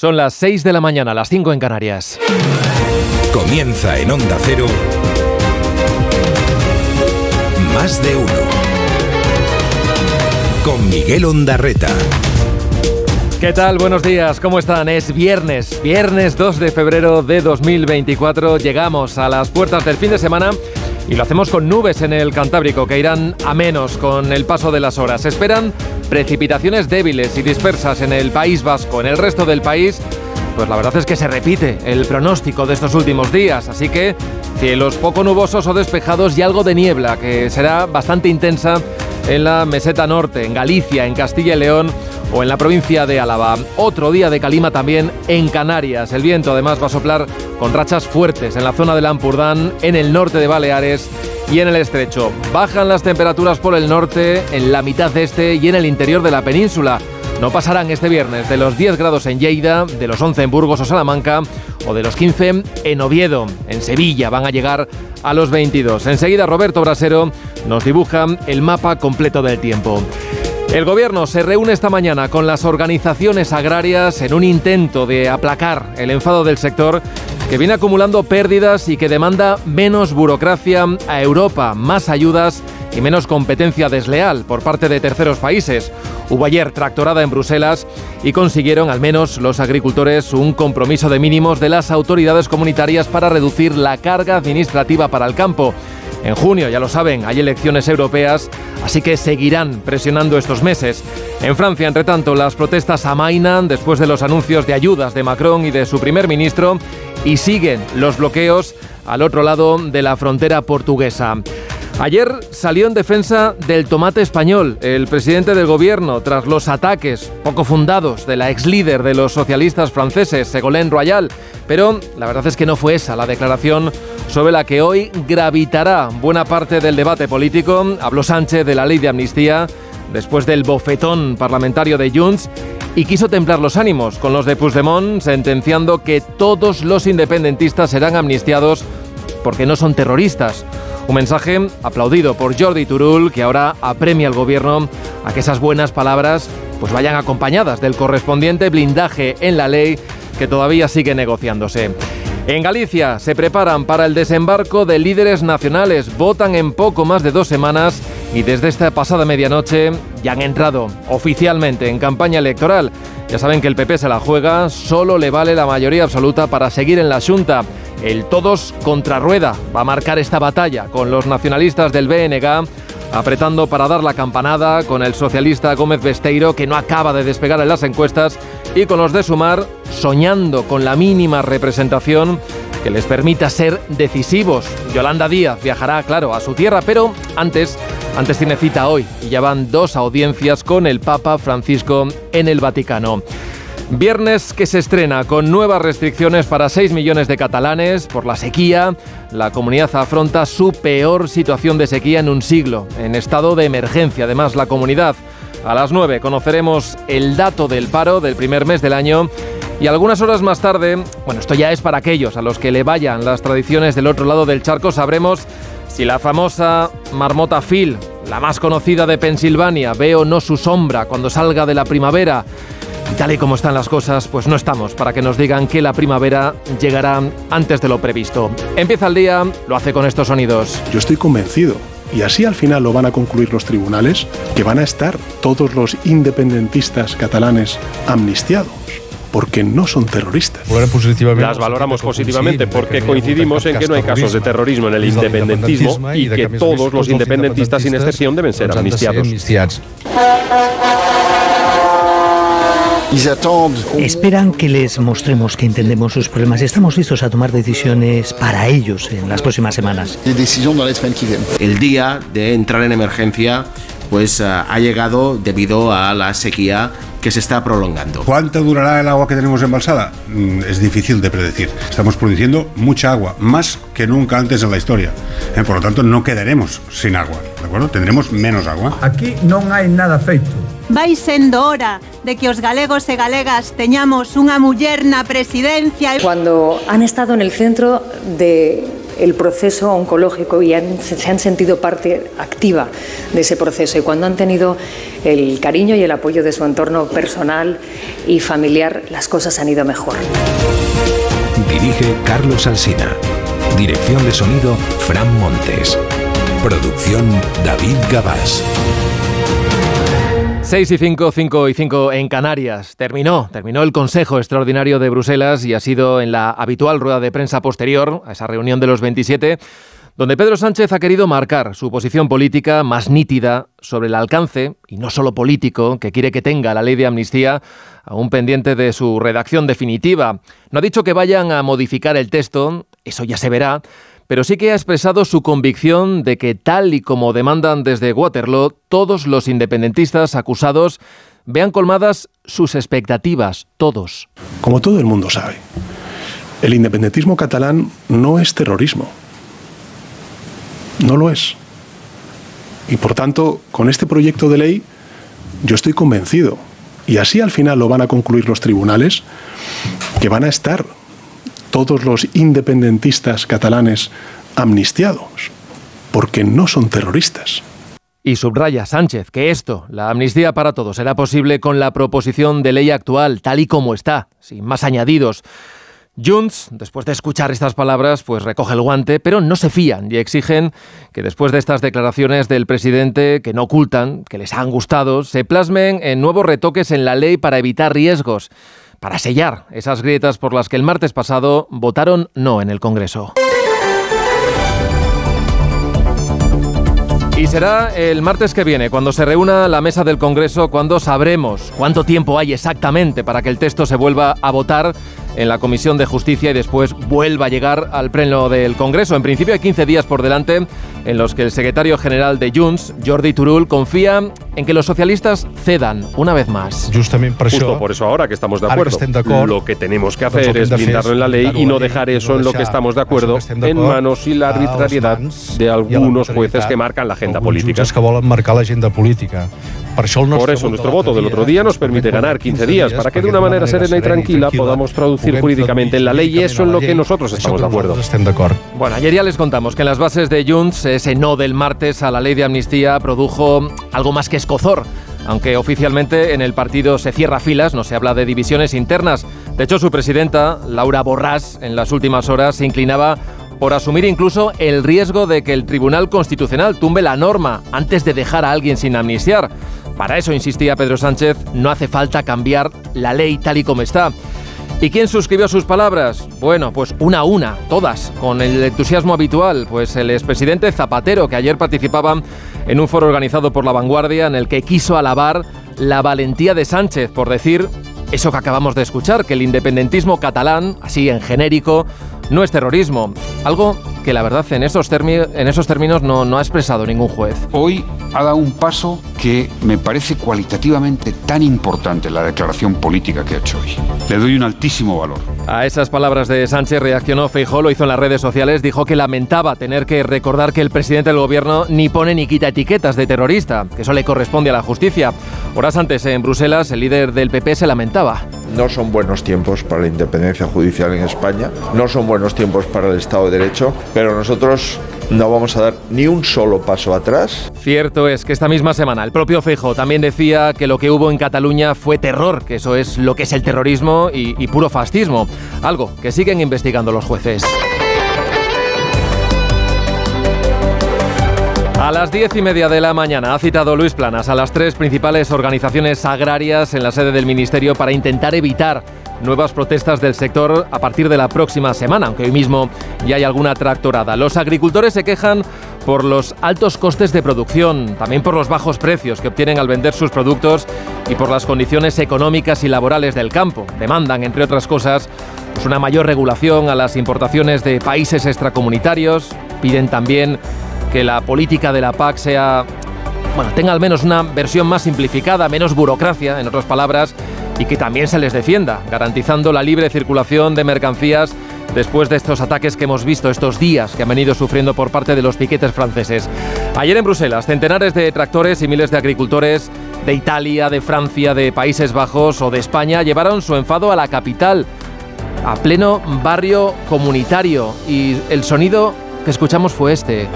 Son las 6 de la mañana, las 5 en Canarias. Comienza en Onda Cero. Más de uno. Con Miguel Ondarreta. ¿Qué tal? Buenos días, ¿cómo están? Es viernes, viernes 2 de febrero de 2024. Llegamos a las puertas del fin de semana y lo hacemos con nubes en el Cantábrico que irán a menos con el paso de las horas. Esperan precipitaciones débiles y dispersas en el País Vasco. En el resto del país, pues la verdad es que se repite el pronóstico de estos últimos días. Así que cielos poco nubosos o despejados y algo de niebla que será bastante intensa en la meseta norte, en Galicia, en Castilla y León o en la provincia de Álava. Otro día de calima también en Canarias. El viento además va a soplar con rachas fuertes en la zona del Ampurdán, en el norte de Baleares y en el estrecho. Bajan las temperaturas por el norte, en la mitad este y en el interior de la península. No pasarán este viernes de los 10 grados en Lleida, de los 11 en Burgos o Salamanca o de los 15 en Oviedo. En Sevilla van a llegar a los 22. Enseguida Roberto Brasero nos dibuja el mapa completo del tiempo. El gobierno se reúne esta mañana con las organizaciones agrarias en un intento de aplacar el enfado del sector que viene acumulando pérdidas y que demanda menos burocracia a Europa, más ayudas y menos competencia desleal por parte de terceros países. Hubo ayer tractorada en Bruselas y consiguieron al menos los agricultores un compromiso de mínimos de las autoridades comunitarias para reducir la carga administrativa para el campo. En junio, ya lo saben, hay elecciones europeas, así que seguirán presionando estos meses. En Francia, entre tanto, las protestas amainan después de los anuncios de ayudas de Macron y de su primer ministro y siguen los bloqueos al otro lado de la frontera portuguesa. Ayer salió en defensa del tomate español el presidente del gobierno tras los ataques poco fundados de la ex líder de los socialistas franceses, Ségolène Royal. Pero la verdad es que no fue esa la declaración sobre la que hoy gravitará buena parte del debate político. Habló Sánchez de la ley de amnistía después del bofetón parlamentario de Junts y quiso templar los ánimos con los de Puigdemont, sentenciando que todos los independentistas serán amnistiados porque no son terroristas. Un mensaje aplaudido por Jordi Turul, que ahora apremia al gobierno a que esas buenas palabras pues vayan acompañadas del correspondiente blindaje en la ley que todavía sigue negociándose. En Galicia se preparan para el desembarco de líderes nacionales. Votan en poco más de dos semanas y desde esta pasada medianoche ya han entrado oficialmente en campaña electoral. Ya saben que el PP se la juega, solo le vale la mayoría absoluta para seguir en la Junta. El todos contra rueda va a marcar esta batalla con los nacionalistas del BNG apretando para dar la campanada con el socialista Gómez Besteiro que no acaba de despegar en las encuestas y con los de Sumar soñando con la mínima representación que les permita ser decisivos. Yolanda Díaz viajará, claro, a su tierra, pero antes, antes tiene cita hoy y ya van dos audiencias con el Papa Francisco en el Vaticano. Viernes que se estrena con nuevas restricciones para 6 millones de catalanes por la sequía. La comunidad afronta su peor situación de sequía en un siglo, en estado de emergencia. Además, la comunidad. A las 9 conoceremos el dato del paro del primer mes del año y algunas horas más tarde, bueno, esto ya es para aquellos a los que le vayan las tradiciones del otro lado del charco, sabremos si la famosa marmota Phil, la más conocida de Pensilvania, ve o no su sombra cuando salga de la primavera. Tal y como están las cosas, pues no estamos para que nos digan que la primavera llegará antes de lo previsto. Empieza el día, lo hace con estos sonidos. Yo estoy convencido y así al final lo van a concluir los tribunales, que van a estar todos los independentistas catalanes amnistiados porque no son terroristas. Las valoramos positivamente porque coincidimos en que no hay casos de terrorismo en el independentismo y que todos los independentistas sin excepción deben ser amnistiados. Esperan que les mostremos que entendemos sus problemas y estamos listos a tomar decisiones para ellos en las próximas semanas. El día de entrar en emergencia pues ha llegado debido a la sequía que se está prolongando. ¿Cuánto durará el agua que tenemos embalsada? Mm, Es difícil de predecir. Estamos produciendo mucha agua, más que nunca antes en la historia. Eh, Por lo tanto, no quedaremos sin agua, ¿de acuerdo? Tendremos menos agua. Aquí non hai nada feito. Vai sendo hora de que os galegos e galegas teñamos unha muller na presidencia. Cuando han estado en el centro de el proceso oncológico y se han sentido parte activa de ese proceso. Y cuando han tenido el cariño y el apoyo de su entorno personal y familiar, las cosas han ido mejor. Dirige Carlos Alsina. Dirección de sonido, Fran Montes. Producción, David Gabás. 6 y 5, 5 y 5 en Canarias. Terminó, terminó el Consejo Extraordinario de Bruselas y ha sido en la habitual rueda de prensa posterior a esa reunión de los 27 donde Pedro Sánchez ha querido marcar su posición política más nítida sobre el alcance, y no solo político, que quiere que tenga la ley de amnistía, aún pendiente de su redacción definitiva. No ha dicho que vayan a modificar el texto, eso ya se verá, pero sí que ha expresado su convicción de que tal y como demandan desde Waterloo, todos los independentistas acusados vean colmadas sus expectativas, todos. Como todo el mundo sabe, el independentismo catalán no es terrorismo. No lo es. Y por tanto, con este proyecto de ley, yo estoy convencido, y así al final lo van a concluir los tribunales, que van a estar todos los independentistas catalanes amnistiados, porque no son terroristas. Y subraya Sánchez que esto, la amnistía para todos, será posible con la proposición de ley actual, tal y como está, sin más añadidos. Junts, después de escuchar estas palabras, pues recoge el guante, pero no se fían y exigen que después de estas declaraciones del presidente, que no ocultan, que les han gustado, se plasmen en nuevos retoques en la ley para evitar riesgos para sellar esas grietas por las que el martes pasado votaron no en el Congreso. Y será el martes que viene, cuando se reúna la mesa del Congreso, cuando sabremos cuánto tiempo hay exactamente para que el texto se vuelva a votar en la Comisión de Justicia y después vuelva a llegar al pleno del Congreso. En principio hay 15 días por delante en los que el secretario general de Junts, Jordi Turul, confía en que los socialistas cedan una vez más. Justo por eso ahora que estamos de acuerdo, lo que tenemos que hacer es blindarlo en la ley y no dejar eso en lo que estamos de acuerdo en manos y la arbitrariedad de algunos jueces que marcan la agenda política. Por eso nuestro voto del otro día nos permite ganar 15 días para que de una manera serena y tranquila podamos traducir jurídicamente en la ley y eso en lo que nosotros estamos de acuerdo. Bueno, ayer ya les contamos que en las bases de Junts ese no del martes a la ley de amnistía produjo algo más que escozor. Aunque oficialmente en el partido se cierra filas, no se habla de divisiones internas. De hecho, su presidenta, Laura Borrás, en las últimas horas se inclinaba por asumir incluso el riesgo de que el Tribunal Constitucional tumbe la norma antes de dejar a alguien sin amnistiar. Para eso, insistía Pedro Sánchez, no hace falta cambiar la ley tal y como está. ¿Y quién suscribió sus palabras? Bueno, pues una a una, todas, con el entusiasmo habitual, pues el expresidente Zapatero, que ayer participaba en un foro organizado por La Vanguardia, en el que quiso alabar la valentía de Sánchez por decir eso que acabamos de escuchar, que el independentismo catalán, así en genérico, no es terrorismo. Algo que la verdad en esos, en esos términos no, no ha expresado ningún juez. Hoy ha dado un paso que me parece cualitativamente tan importante la declaración política que ha hecho hoy. Le doy un altísimo valor. A esas palabras de Sánchez reaccionó Feijó, lo hizo en las redes sociales, dijo que lamentaba tener que recordar que el presidente del gobierno ni pone ni quita etiquetas de terrorista, que eso le corresponde a la justicia. Horas antes en Bruselas el líder del PP se lamentaba. No son buenos tiempos para la independencia judicial en España, no son buenos tiempos para el Estado de Derecho, pero nosotros no vamos a dar ni un solo paso atrás. Cierto es que esta misma semana el propio Feijo también decía que lo que hubo en Cataluña fue terror, que eso es lo que es el terrorismo y, y puro fascismo, algo que siguen investigando los jueces. A las diez y media de la mañana ha citado Luis Planas a las tres principales organizaciones agrarias en la sede del Ministerio para intentar evitar nuevas protestas del sector a partir de la próxima semana, aunque hoy mismo ya hay alguna tractorada. Los agricultores se quejan por los altos costes de producción, también por los bajos precios que obtienen al vender sus productos y por las condiciones económicas y laborales del campo. Demandan, entre otras cosas, pues una mayor regulación a las importaciones de países extracomunitarios. Piden también que la política de la PAC sea bueno, tenga al menos una versión más simplificada, menos burocracia, en otras palabras, y que también se les defienda, garantizando la libre circulación de mercancías después de estos ataques que hemos visto estos días que han venido sufriendo por parte de los piquetes franceses. Ayer en Bruselas, centenares de tractores y miles de agricultores de Italia, de Francia, de Países Bajos o de España llevaron su enfado a la capital a pleno barrio comunitario y el sonido que escuchamos fue este.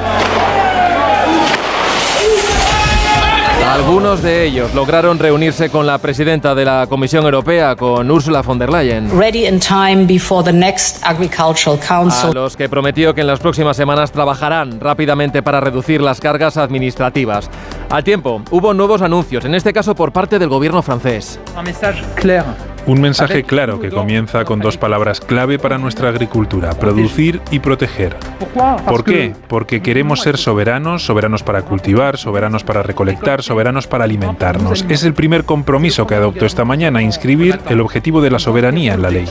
Algunos de ellos lograron reunirse con la presidenta de la Comisión Europea, con Ursula von der Leyen. A los que prometió que en las próximas semanas trabajarán rápidamente para reducir las cargas administrativas. Al tiempo, hubo nuevos anuncios, en este caso por parte del gobierno francés. Un mensaje claro un mensaje claro que comienza con dos palabras clave para nuestra agricultura, producir y proteger. ¿Por qué? Porque queremos ser soberanos, soberanos para cultivar, soberanos para recolectar, soberanos para alimentarnos. Es el primer compromiso que adoptó esta mañana, inscribir el objetivo de la soberanía en la ley.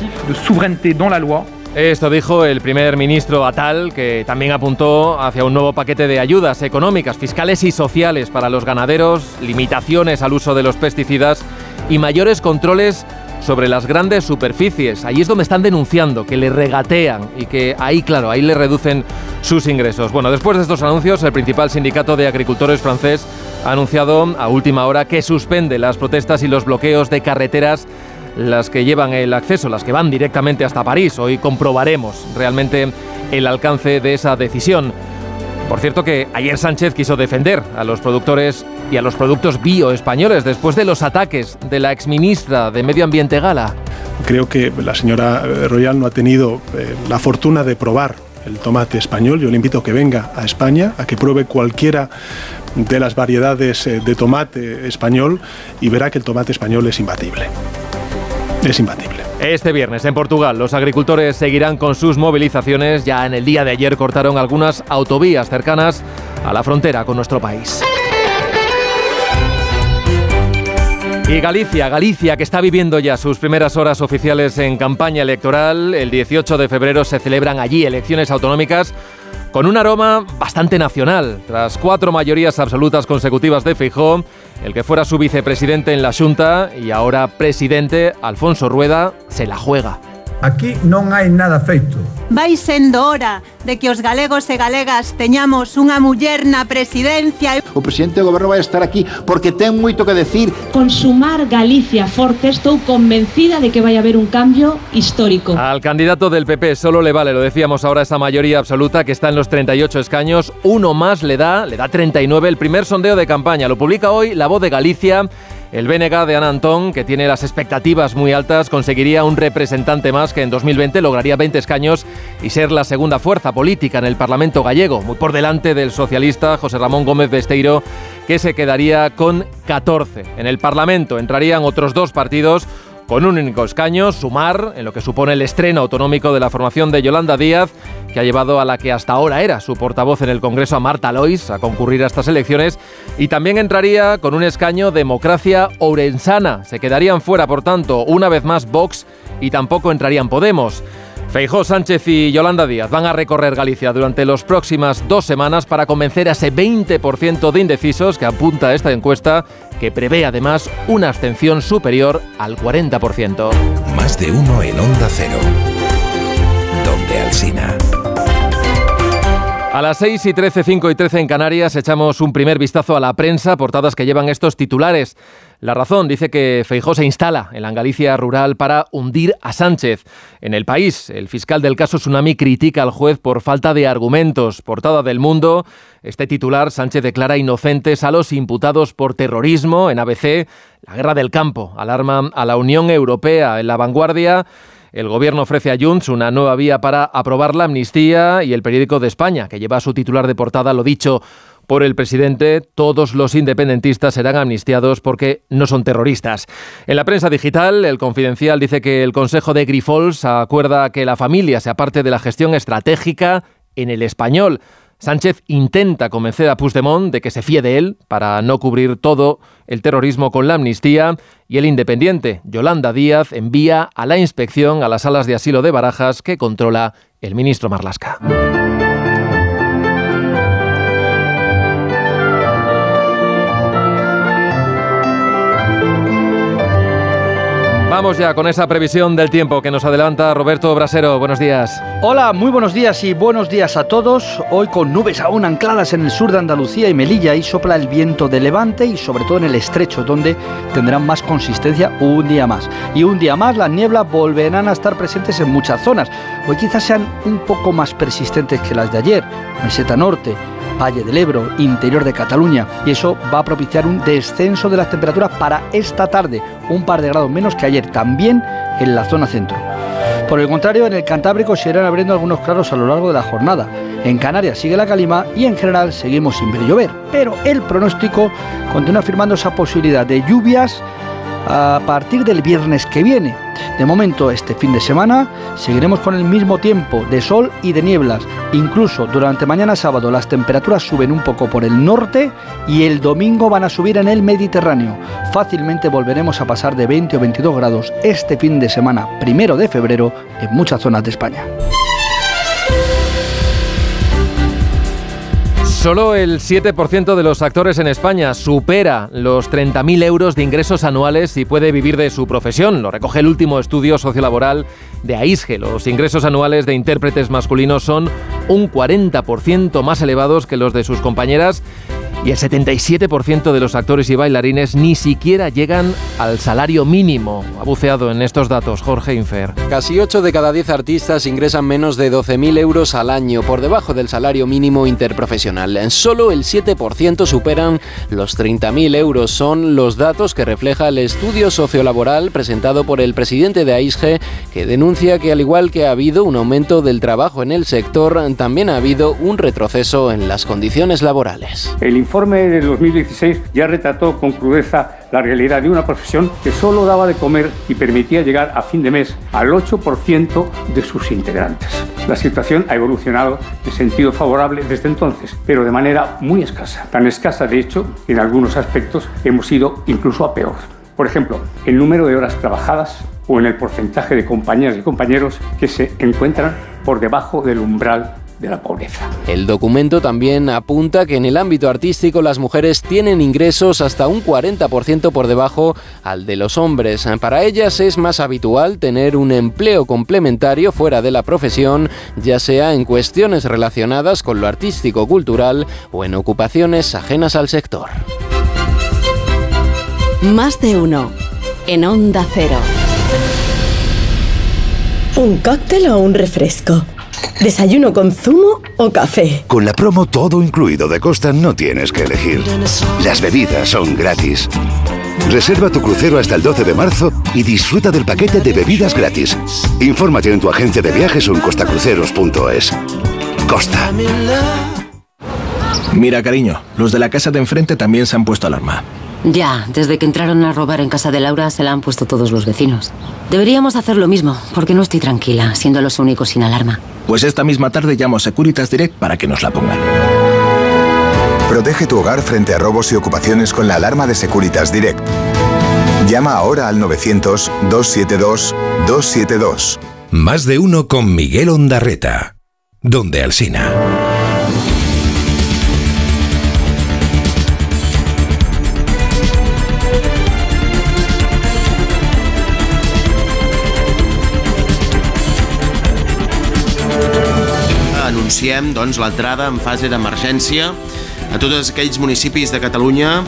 Esto dijo el primer ministro Atal, que también apuntó hacia un nuevo paquete de ayudas económicas, fiscales y sociales para los ganaderos, limitaciones al uso de los pesticidas y mayores controles sobre las grandes superficies. Ahí es donde están denunciando que le regatean y que ahí, claro, ahí le reducen sus ingresos. Bueno, después de estos anuncios, el principal sindicato de agricultores francés ha anunciado a última hora que suspende las protestas y los bloqueos de carreteras las que llevan el acceso, las que van directamente hasta París. Hoy comprobaremos realmente el alcance de esa decisión. Por cierto que ayer Sánchez quiso defender a los productores y a los productos bio españoles después de los ataques de la exministra de Medio Ambiente Gala. Creo que la señora eh, Royal no ha tenido eh, la fortuna de probar el tomate español. Yo le invito a que venga a España, a que pruebe cualquiera de las variedades eh, de tomate español y verá que el tomate español es imbatible. Es imbatible. Este viernes en Portugal los agricultores seguirán con sus movilizaciones. Ya en el día de ayer cortaron algunas autovías cercanas a la frontera con nuestro país. Y Galicia, Galicia, que está viviendo ya sus primeras horas oficiales en campaña electoral. El 18 de febrero se celebran allí elecciones autonómicas con un aroma bastante nacional. Tras cuatro mayorías absolutas consecutivas de Feijóo, el que fuera su vicepresidente en la Junta y ahora presidente, Alfonso Rueda, se la juega. Aquí non hai nada feito. Vai sendo hora de que os galegos e galegas teñamos unha muller na presidencia. O presidente do goberno vai estar aquí porque ten moito que decir. Consumar Galicia forte, estou convencida de que vai haber un cambio histórico. Al candidato del PP solo le vale, lo decíamos ahora, esa mayoría absoluta que está en los 38 escaños. Uno más le da, le da 39 el primer sondeo de campaña. Lo publica hoy La Voz de Galicia. El BNG de Ana Antón, que tiene las expectativas muy altas, conseguiría un representante más que en 2020 lograría 20 escaños y ser la segunda fuerza política en el Parlamento gallego, muy por delante del socialista José Ramón Gómez Besteiro, que se quedaría con 14. En el Parlamento entrarían otros dos partidos con un único escaño, sumar en lo que supone el estreno autonómico de la formación de Yolanda Díaz, que ha llevado a la que hasta ahora era su portavoz en el Congreso, a Marta Lois, a concurrir a estas elecciones, y también entraría con un escaño Democracia Ourensana. Se quedarían fuera, por tanto, una vez más Vox y tampoco entrarían Podemos. Feijó Sánchez y Yolanda Díaz van a recorrer Galicia durante las próximas dos semanas para convencer a ese 20% de indecisos que apunta esta encuesta, que prevé además una abstención superior al 40%. Más de uno en Onda Cero. Donde Alcina. A las 6 y 13, 5 y 13 en Canarias echamos un primer vistazo a la prensa, portadas que llevan estos titulares. La razón dice que Feijó se instala en la Galicia rural para hundir a Sánchez. En el país, el fiscal del caso Tsunami critica al juez por falta de argumentos. Portada del mundo, este titular, Sánchez declara inocentes a los imputados por terrorismo en ABC, la guerra del campo, alarma a la Unión Europea en la vanguardia. El gobierno ofrece a Junts una nueva vía para aprobar la amnistía y el periódico de España, que lleva su titular de portada, lo dicho por el presidente, todos los independentistas serán amnistiados porque no son terroristas. En la prensa digital, el Confidencial dice que el Consejo de Grifols acuerda que la familia sea parte de la gestión estratégica en el español. Sánchez intenta convencer a Puigdemont de que se fíe de él para no cubrir todo el terrorismo con la amnistía y el independiente Yolanda Díaz envía a la inspección a las salas de asilo de Barajas que controla el ministro Marlasca. Vamos ya con esa previsión del tiempo que nos adelanta Roberto Brasero. Buenos días. Hola, muy buenos días y buenos días a todos. Hoy con nubes aún ancladas en el sur de Andalucía y Melilla y sopla el viento de levante y sobre todo en el estrecho donde tendrán más consistencia un día más. Y un día más las nieblas volverán a estar presentes en muchas zonas. Hoy quizás sean un poco más persistentes que las de ayer. Meseta Norte, Valle del Ebro, interior de Cataluña, y eso va a propiciar un descenso de las temperaturas para esta tarde, un par de grados menos que ayer, también en la zona centro. Por el contrario, en el Cantábrico se irán abriendo algunos claros a lo largo de la jornada. En Canarias sigue la calima y en general seguimos sin ver llover, pero el pronóstico continúa afirmando esa posibilidad de lluvias a partir del viernes que viene. De momento, este fin de semana seguiremos con el mismo tiempo de sol y de nieblas. Incluso durante mañana sábado las temperaturas suben un poco por el norte y el domingo van a subir en el Mediterráneo. Fácilmente volveremos a pasar de 20 o 22 grados este fin de semana, primero de febrero, en muchas zonas de España. Solo el 7% de los actores en España supera los 30.000 euros de ingresos anuales y puede vivir de su profesión. Lo recoge el último estudio sociolaboral de AISGE. Los ingresos anuales de intérpretes masculinos son un 40% más elevados que los de sus compañeras y el 77% de los actores y bailarines ni siquiera llegan al salario mínimo. Ha en estos datos Jorge Infer. Casi 8 de cada 10 artistas ingresan menos de 12.000 euros al año, por debajo del salario mínimo interprofesional. Solo el 7% superan los 30.000 euros. Son los datos que refleja el estudio sociolaboral presentado por el presidente de AISGE, que denuncia que al igual que ha habido un aumento del trabajo en el sector, también ha habido un retroceso en las condiciones laborales. El informe de 2016 ya retrató con crudeza la realidad de una profesión que solo daba de comer y permitía llegar a fin de mes al 8% de sus integrantes. La situación ha evolucionado en sentido favorable desde entonces, pero de manera muy escasa. Tan escasa, de hecho, que en algunos aspectos hemos ido incluso a peor. Por ejemplo, el número de horas trabajadas o en el porcentaje de compañeras y compañeros que se encuentran por debajo del umbral de la pobreza. El documento también apunta que en el ámbito artístico las mujeres tienen ingresos hasta un 40% por debajo al de los hombres. Para ellas es más habitual tener un empleo complementario fuera de la profesión, ya sea en cuestiones relacionadas con lo artístico-cultural o en ocupaciones ajenas al sector. Más de uno en Onda Cero. ¿Un cóctel o un refresco? ¿Desayuno con zumo o café? Con la promo todo incluido de Costa no tienes que elegir. Las bebidas son gratis. Reserva tu crucero hasta el 12 de marzo y disfruta del paquete de bebidas gratis. Infórmate en tu agencia de viajes o en costacruceros.es. Costa. Mira, cariño, los de la casa de enfrente también se han puesto alarma. Ya, desde que entraron a robar en casa de Laura se la han puesto todos los vecinos. Deberíamos hacer lo mismo, porque no estoy tranquila, siendo los únicos sin alarma. Pues esta misma tarde llamo a Securitas Direct para que nos la pongan. Protege tu hogar frente a robos y ocupaciones con la alarma de Securitas Direct. Llama ahora al 900-272-272. Más de uno con Miguel Ondarreta. Donde Alsina. Anunciem doncs, l'entrada en fase d'emergència a tots aquells municipis de Catalunya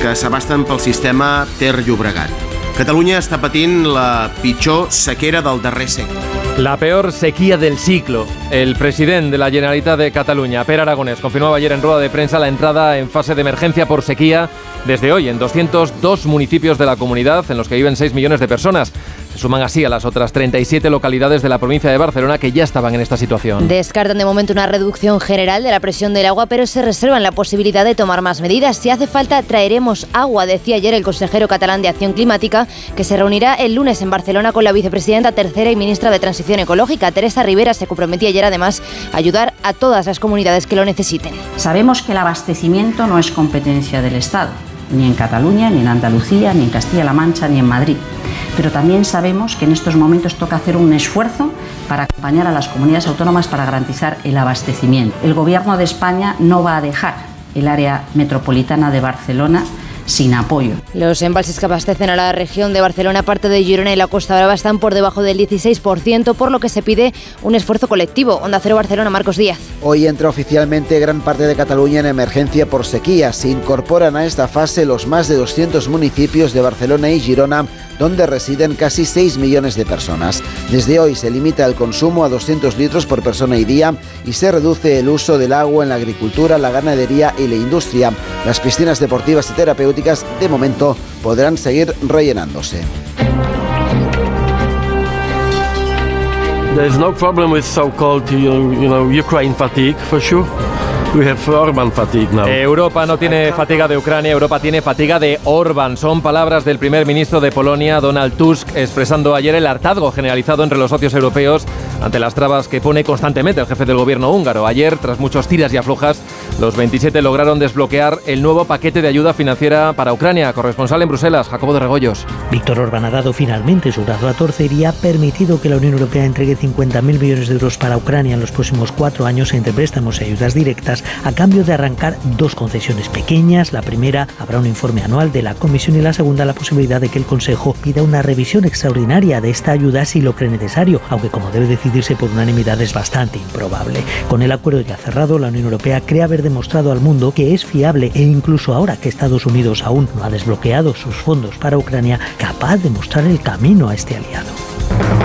que s'abasten pel sistema Ter-Llobregat. Catalunya està patint la pitjor sequera del darrer segle. La peor sequía del ciclo. El presidente de la Generalitat de Cataluña, Per Aragonés, confirmaba ayer en rueda de prensa la entrada en fase de emergencia por sequía desde hoy en 202 municipios de la comunidad en los que viven 6 millones de personas. Se suman así a las otras 37 localidades de la provincia de Barcelona que ya estaban en esta situación. Descartan de momento una reducción general de la presión del agua, pero se reservan la posibilidad de tomar más medidas. Si hace falta, traeremos agua, decía ayer el consejero catalán de Acción Climática, que se reunirá el lunes en Barcelona con la vicepresidenta tercera y ministra de Transición Ecológica. Teresa Rivera se comprometía ayer además a ayudar a todas las comunidades que lo necesiten. Sabemos que el abastecimiento no es competencia del Estado ni en Cataluña, ni en Andalucía, ni en Castilla-La Mancha, ni en Madrid. Pero también sabemos que en estos momentos toca hacer un esfuerzo para acompañar a las comunidades autónomas para garantizar el abastecimiento. El Gobierno de España no va a dejar el área metropolitana de Barcelona sin apoyo. Los embalses que abastecen a la región de Barcelona, parte de Girona y la Costa Brava están por debajo del 16%, por lo que se pide un esfuerzo colectivo. Onda Cero Barcelona, Marcos Díaz. Hoy entra oficialmente gran parte de Cataluña en emergencia por sequía. Se incorporan a esta fase los más de 200 municipios de Barcelona y Girona, donde residen casi 6 millones de personas. Desde hoy se limita el consumo a 200 litros por persona y día y se reduce el uso del agua en la agricultura, la ganadería y la industria. Las piscinas deportivas y terapéuticas de momento podrán seguir rellenándose. There's no problem with so-called, you know, Ukraine fatigue, for sure. We have Orban fatigue now. Europa no tiene fatiga de Ucrania, Europa tiene fatiga de Orban. Son palabras del primer ministro de Polonia, Donald Tusk, expresando ayer el hartazgo generalizado entre los socios europeos ante las trabas que pone constantemente el jefe del gobierno húngaro. Ayer, tras muchos tiras y aflojas, los 27 lograron desbloquear el nuevo paquete de ayuda financiera para Ucrania. Corresponsal en Bruselas, Jacobo de Regoyos. Víctor Orban ha dado finalmente su brazo a torcer y ha permitido que la Unión Europea entregue 50.000 millones de euros para Ucrania en los próximos cuatro años entre préstamos y ayudas directas a cambio de arrancar dos concesiones pequeñas. La primera habrá un informe anual de la Comisión y la segunda la posibilidad de que el Consejo pida una revisión extraordinaria de esta ayuda si lo cree necesario, aunque como debe decidirse por unanimidad es bastante improbable. Con el acuerdo ya cerrado, la Unión Europea cree haber demostrado al mundo que es fiable e incluso ahora que Estados Unidos aún no ha desbloqueado sus fondos para Ucrania, capaz de mostrar el camino a este aliado.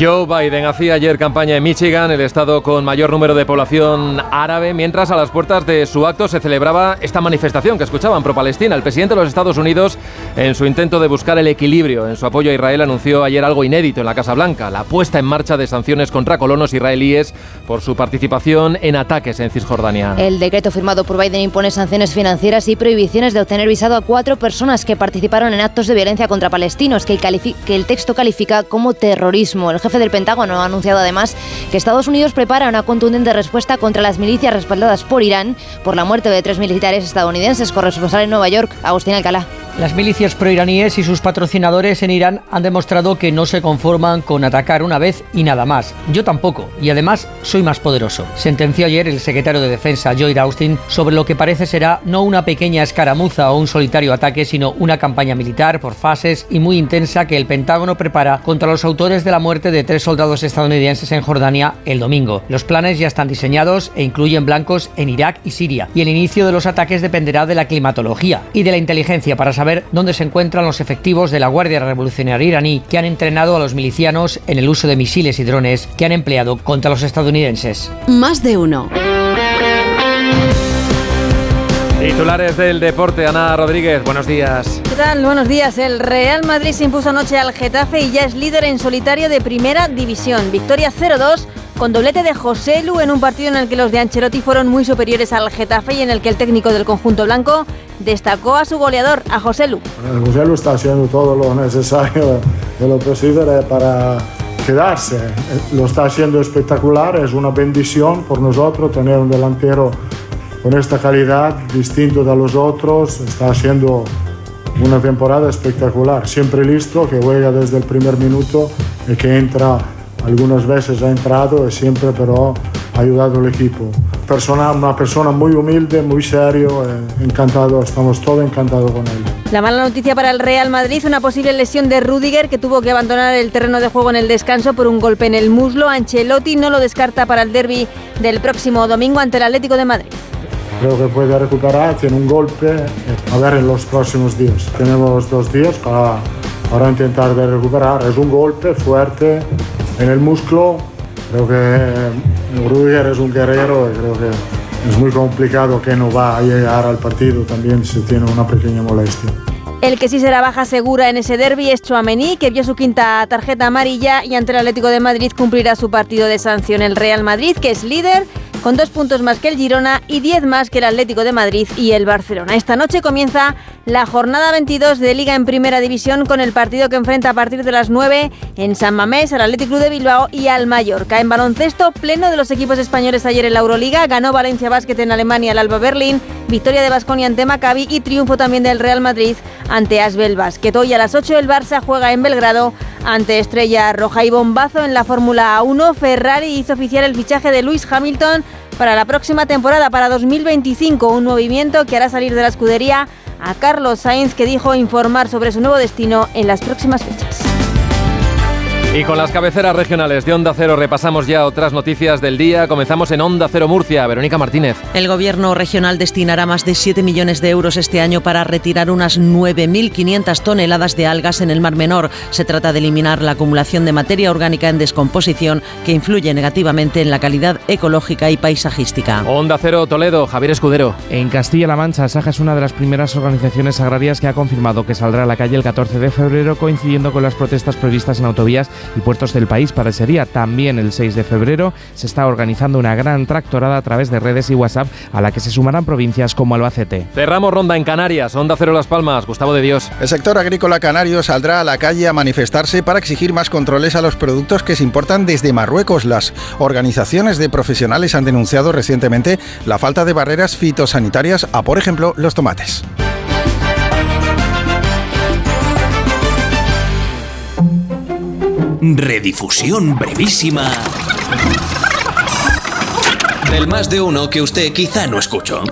Joe Biden hacía ayer campaña en Michigan, el estado con mayor número de población árabe, mientras a las puertas de su acto se celebraba esta manifestación que escuchaban pro-Palestina. El presidente de los Estados Unidos, en su intento de buscar el equilibrio en su apoyo a Israel, anunció ayer algo inédito en la Casa Blanca, la puesta en marcha de sanciones contra colonos israelíes por su participación en ataques en Cisjordania. El decreto firmado por Biden impone sanciones financieras y prohibiciones de obtener visado a cuatro personas que participaron en actos de violencia contra palestinos, que, el texto califica como terrorismo. Del Pentágono ha anunciado además que Estados Unidos prepara una contundente respuesta contra las milicias respaldadas por Irán por la muerte de tres militares estadounidenses. Corresponsal en Nueva York, Agustín Alcalá. Las milicias proiraníes y sus patrocinadores en Irán han demostrado que no se conforman con atacar una vez y nada más. Yo tampoco, y además soy más poderoso. Sentenció ayer el secretario de Defensa, Lloyd Austin, sobre lo que parece será no una pequeña escaramuza o un solitario ataque, sino una campaña militar por fases y muy intensa que el Pentágono prepara contra los autores de la muerte de tres soldados estadounidenses en Jordania el domingo. Los planes ya están diseñados e incluyen blancos en Irak y Siria, y el inicio de los ataques dependerá de la climatología y de la inteligencia para saber dónde se encuentran los efectivos de la Guardia Revolucionaria iraní que han entrenado a los milicianos en el uso de misiles y drones que han empleado contra los estadounidenses. Más de uno. Titulares del deporte, Ana Rodríguez, buenos días. ¿Qué tal? Buenos días. El Real Madrid se impuso anoche al Getafe y ya es líder en solitario de primera división. Victoria 0-2 con doblete de José Lu en un partido en el que los de Ancelotti fueron muy superiores al Getafe y en el que el técnico del conjunto blanco destacó a su goleador, a José Lu. José Lu está haciendo todo lo necesario y lo posible para quedarse. Lo está haciendo espectacular, es una bendición por nosotros tener un delantero con esta calidad, distinto de los otros, está haciendo una temporada espectacular, siempre listo, que juega desde el primer minuto y que entra, algunas veces ha entrado y siempre pero ha ayudado al equipo. Persona, una persona muy humilde, muy serio, eh, encantado, estamos todos encantados con él. La mala noticia para el Real Madrid, una posible lesión de Rudiger que tuvo que abandonar el terreno de juego en el descanso por un golpe en el muslo. Ancelotti no lo descarta para el derby del próximo domingo ante el Atlético de Madrid. Creo que puede recuperar, tiene un golpe, a ver en los próximos días. Tenemos dos días para, para intentar de recuperar. Es un golpe fuerte en el músculo. Creo que Rudiger es un guerrero y creo que es muy complicado que no va a llegar al partido también si tiene una pequeña molestia. El que sí será baja segura en ese derby es Chouameni, que vio su quinta tarjeta amarilla y ante el Atlético de Madrid cumplirá su partido de sanción. El Real Madrid, que es líder, con dos puntos más que el Girona y diez más que el Atlético de Madrid y el Barcelona. Esta noche comienza la jornada 22 de Liga en Primera División con el partido que enfrenta a partir de las 9 en San Mamés al Atlético Club de Bilbao y al Mallorca. En baloncesto, pleno de los equipos españoles ayer en la Euroliga, ganó Valencia Basket en Alemania al Alba Berlín, victoria de Basconia ante Maccabi y triunfo también del Real Madrid ante Asbel Basket. Hoy a las 8 el Barça juega en Belgrado ante Estrella Roja y bombazo en la Fórmula 1. Ferrari hizo oficial el fichaje de Lewis Hamilton para la próxima temporada, para 2025, un movimiento que hará salir de la escudería a Carlos Sainz, que dijo informar sobre su nuevo destino en las próximas fechas. Y con las cabeceras regionales de Onda Cero repasamos ya otras noticias del día. Comenzamos en Onda Cero Murcia. Verónica Martínez. El gobierno regional destinará más de 7 millones de euros este año para retirar unas 9.500 toneladas de algas en el Mar Menor. Se trata de eliminar la acumulación de materia orgánica en descomposición que influye negativamente en la calidad ecológica y paisajística. Onda Cero Toledo, Javier Escudero. En Castilla-La Mancha, Saja es una de las primeras organizaciones agrarias que ha confirmado que saldrá a la calle el 14 de febrero coincidiendo con las protestas previstas en autovías y puertos del país para ese día. También el 6 de febrero se está organizando una gran tractorada a través de redes y WhatsApp a la que se sumarán provincias como Albacete. Cerramos ronda en Canarias, Onda Cero Las Palmas, Gustavo de Dios. El sector agrícola canario saldrá a la calle a manifestarse para exigir más controles a los productos que se importan desde Marruecos. Las organizaciones de profesionales han denunciado recientemente la falta de barreras fitosanitarias a, por ejemplo, los tomates. Redifusión brevísima del más de uno que usted quizá no escuchó.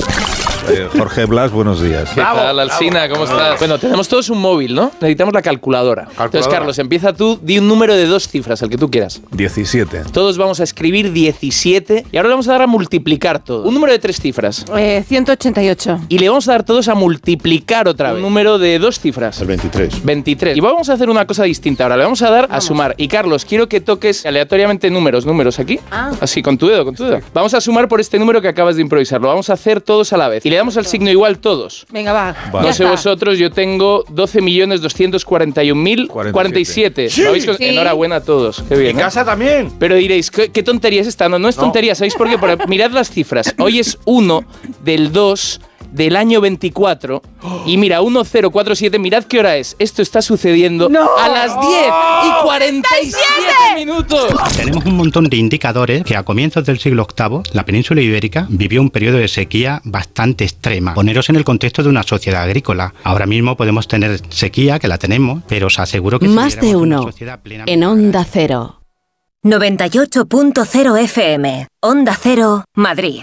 Eh, Jorge Blas, buenos días. ¿Qué tal, Alsina? ¿Cómo estás? Bueno, tenemos todos un móvil, ¿no? Necesitamos la calculadora. Entonces, Carlos, empieza tú, di un número de dos cifras, el que tú quieras. 17. Todos vamos a escribir 17 y ahora le vamos a dar a multiplicar todo. Un número de tres cifras. Eh, 188. Y le vamos a dar todos a multiplicar otra vez. Un número de dos cifras. El 23. 23. Y vamos a hacer una cosa distinta ahora. Le vamos a dar a sumar. Y Carlos, quiero que toques aleatoriamente números, números aquí. Ah. Así, con tu dedo, con tu dedo. Vamos a sumar por este número que acabas de improvisar. Lo vamos a hacer todos a la vez. Y le damos al signo igual todos. Venga, va. No sé vosotros, yo tengo 12.241.047. Sí. ¿Lo Sí. Enhorabuena a todos. Qué bien. En ¿eh? casa también. Pero diréis, ¿qué, qué tontería es esta? No, no es No. tontería, ¿sabéis por qué? Porque mirad las cifras. Hoy es 1 del 2 del año 24 y mira, 1047, mirad qué hora es. Esto está sucediendo a las 10 y 47 minutos. Tenemos un montón de indicadores que a comienzos del siglo VIII la península ibérica vivió un periodo de sequía bastante extrema. Poneros en el contexto de una sociedad agrícola. Ahora mismo podemos tener sequía, que la tenemos, pero os aseguro que si Más de en una uno. sociedad plena- En Onda Cero. 98.0 FM, Onda Cero, Madrid.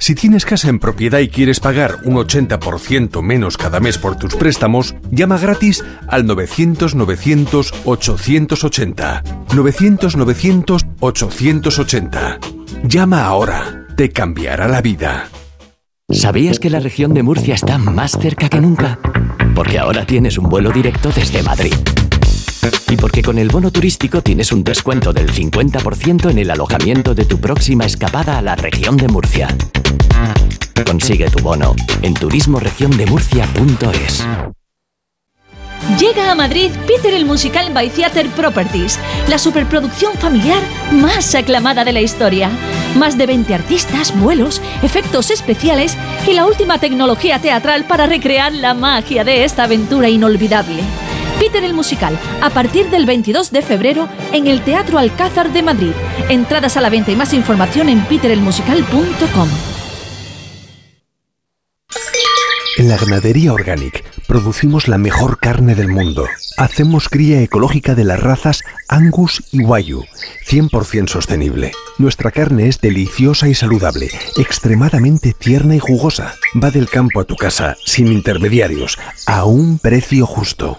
Si tienes casa en propiedad y quieres pagar un 80% menos cada mes por tus préstamos, llama gratis al 900-900-880. 900-900-880. Llama ahora. Te cambiará la vida. ¿Sabías que la región de Murcia está más cerca que nunca? Porque ahora tienes un vuelo directo desde Madrid. Y porque con el bono turístico tienes un descuento del 50% en el alojamiento de tu próxima escapada a la región de Murcia. Consigue tu bono en turismoregiondemurcia.es. Llega a Madrid Peter el Musical by Theater Properties, la superproducción familiar más aclamada de la historia. Más de 20 artistas, vuelos, efectos especiales y la última tecnología teatral para recrear la magia de esta aventura inolvidable. Peter el Musical, a partir del 22 de febrero en el Teatro Alcázar de Madrid. Entradas a la venta y más información en peterelmusical.com. En la ganadería Organic producimos la mejor carne del mundo. Hacemos cría ecológica de las razas Angus y Wagyu, 100% sostenible. Nuestra carne es deliciosa y saludable, extremadamente tierna y jugosa. Va del campo a tu casa, sin intermediarios, a un precio justo.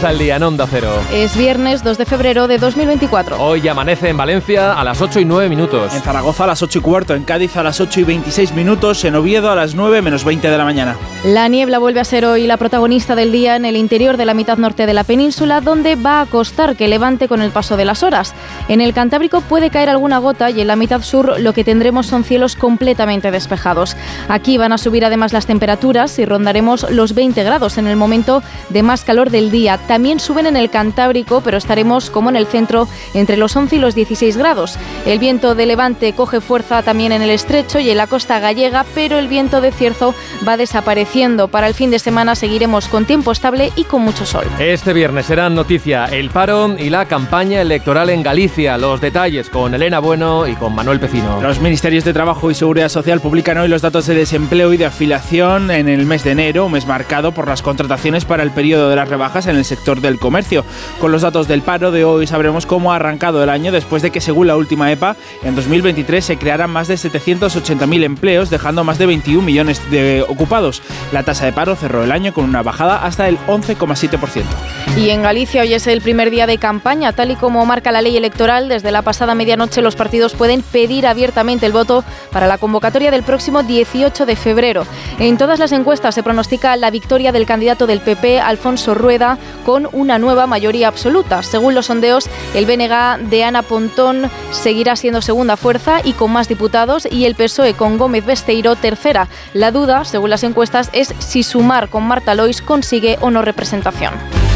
Comienza el día en Onda Cero. Es viernes 2 de febrero de 2024. Hoy amanece en Valencia a las 8 y 9 minutos. En Zaragoza a las 8 y cuarto, en Cádiz a las 8 y 26 minutos, en Oviedo a las 9 menos 20 de la mañana. La niebla vuelve a ser hoy la protagonista del día en el interior de la mitad norte de la península, donde va a costar que levante con el paso de las horas. En el Cantábrico puede caer alguna gota y en la mitad sur lo que tendremos son cielos completamente despejados. Aquí van a subir además las temperaturas y rondaremos los 20 grados en el momento de más calor del día. También suben en el Cantábrico, pero estaremos como en el centro entre los 11 y los 16 grados. El viento de levante coge fuerza también en el estrecho y en la costa gallega, pero el viento de cierzo va desapareciendo. Para el fin de semana seguiremos con tiempo estable y con mucho sol. Este viernes serán noticia el paro y la campaña electoral en Galicia. Los detalles con Elena Bueno y con Manuel Pecino. Los ministerios de Trabajo y Seguridad Social publican hoy los datos de desempleo y de afiliación en el mes de enero, un mes marcado por las contrataciones para el periodo de las rebajas en el sector del comercio. Con los datos del paro de hoy sabremos cómo ha arrancado el año después de que, según la última EPA, en 2023 se crearan más de 780.000 empleos, dejando más de 21 millones de ocupados. La tasa de paro cerró el año con una bajada hasta el 11,7%. Y en Galicia hoy es el primer día de campaña, tal y como marca la ley electoral. Desde la pasada medianoche los partidos pueden pedir abiertamente el voto para la convocatoria del próximo 18 de febrero. En todas las encuestas se pronostica la victoria del candidato del PP, Alfonso Rueda, con una nueva mayoría absoluta. Según los sondeos, el BNG de Ana Pontón seguirá siendo segunda fuerza y con más diputados y el PSOE con Gómez Besteiro tercera. La duda, según las encuestas, es si sumar con Marta Lois consigue o no representación.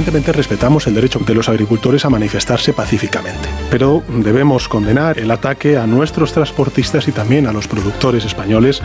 Evidentemente respetamos el derecho de los agricultores a manifestarse pacíficamente, pero debemos condenar el ataque a nuestros transportistas y también a los productores españoles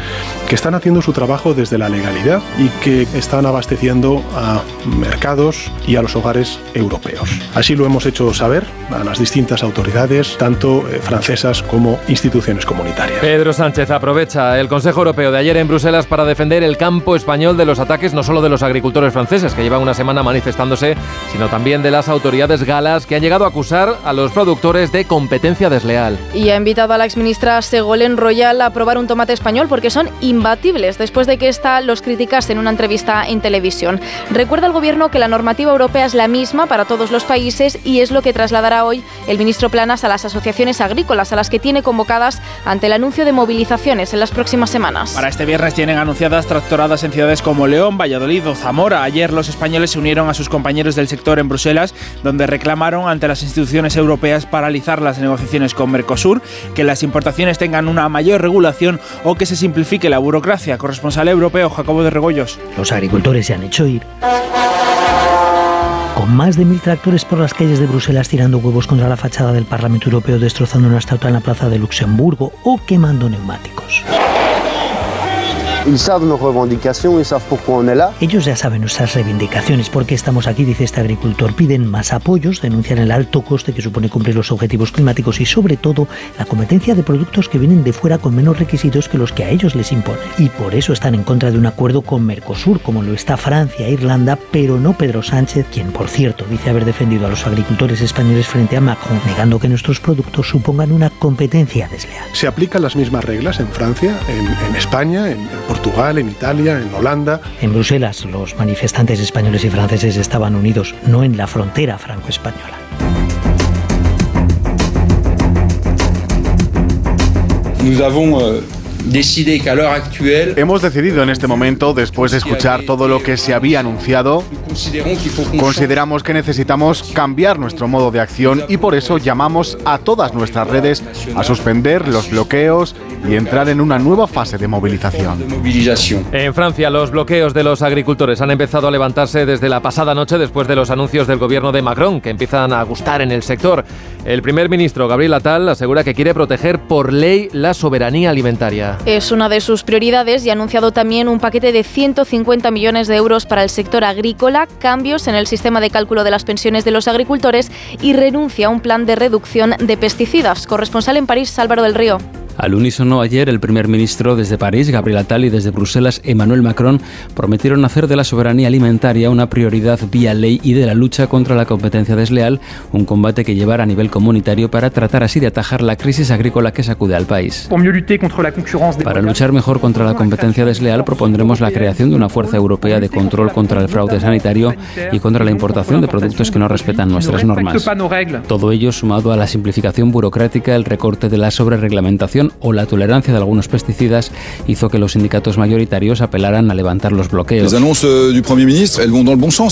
que están haciendo su trabajo desde la legalidad y que están abasteciendo a mercados y a los hogares europeos. Así lo hemos hecho saber a las distintas autoridades, tanto eh, francesas como instituciones comunitarias. Pedro Sánchez aprovecha el Consejo Europeo de ayer en Bruselas para defender el campo español de los ataques no solo de los agricultores franceses, que llevan una semana manifestándose, sino también de las autoridades galas que han llegado a acusar a los productores de competencia desleal. Y ha invitado a la exministra Segolén Royal a probar un tomate español porque son imbatibles, después de que ésta los criticase en una entrevista en televisión. Recuerda al gobierno que la normativa europea es la misma para todos los países y es lo que trasladará hoy el ministro Planas a las asociaciones agrícolas, a las que tiene convocadas ante el anuncio de movilizaciones en las próximas semanas. Para este viernes tienen anunciadas tractoradas en ciudades como León, Valladolid o Zamora. Ayer los españoles se unieron a sus compañeros del sector en Bruselas, donde reclamaron ante las instituciones europeas paralizar las negociaciones con Mercosur, que las importaciones tengan una mayor regulación o que se simplifique la burocracia. Corresponsal europeo Jacobo de Regoyos. Los agricultores se han hecho ir con más de mil tractores por las calles de Bruselas tirando huevos contra la fachada del Parlamento Europeo, destrozando una estatua en la plaza de Luxemburgo o quemando neumáticos. Ellos ya saben nuestras reivindicaciones, por qué estamos aquí, dice este agricultor. Piden más apoyos, denuncian el alto coste que supone cumplir los objetivos climáticos y sobre todo la competencia de productos que vienen de fuera con menos requisitos que los que a ellos les imponen. Y por eso están en contra de un acuerdo con Mercosur, como lo está Francia e Irlanda, pero no Pedro Sánchez, quien por cierto dice haber defendido a los agricultores españoles frente a Macron, negando que nuestros productos supongan una competencia desleal. Se aplican las mismas reglas en Francia, en, en España, en, en Portugal, en Italia, en Holanda. En Bruselas, los manifestantes españoles y franceses estaban unidos, no en la frontera franco-española. Nous avons euh, Hemos decidido en este momento, después de escuchar todo lo que se había anunciado, consideramos que necesitamos cambiar nuestro modo de acción y por eso llamamos a todas nuestras redes a suspender los bloqueos y entrar en una nueva fase de movilización. En Francia, los bloqueos de los agricultores han empezado a levantarse desde la pasada noche después de los anuncios del gobierno de Macron, que empiezan a gustar en el sector. El primer ministro, Gabriel Attal, asegura que quiere proteger por ley la soberanía alimentaria. Es una de sus prioridades y ha anunciado también un paquete de 150 millones de euros para el sector agrícola, cambios en el sistema de cálculo de las pensiones de los agricultores y renuncia a un plan de reducción de pesticidas. Corresponsal en París, Álvaro del Río. Al unísono ayer el primer ministro desde París, Gabriel Attal, y desde Bruselas, Emmanuel Macron, prometieron hacer de la soberanía alimentaria una prioridad vía ley y de la lucha contra la competencia desleal, un combate que llevar a nivel comunitario para tratar así de atajar la crisis agrícola que sacude al país. Para luchar mejor contra la competencia desleal propondremos la creación de una fuerza europea de control contra el fraude sanitario y contra la importación de productos que no respetan nuestras normas. Todo ello sumado a la simplificación burocrática, el recorte de la sobrereglamentación o la tolerancia de algunos pesticidas hizo que los sindicatos mayoritarios apelaran a levantar los bloqueos.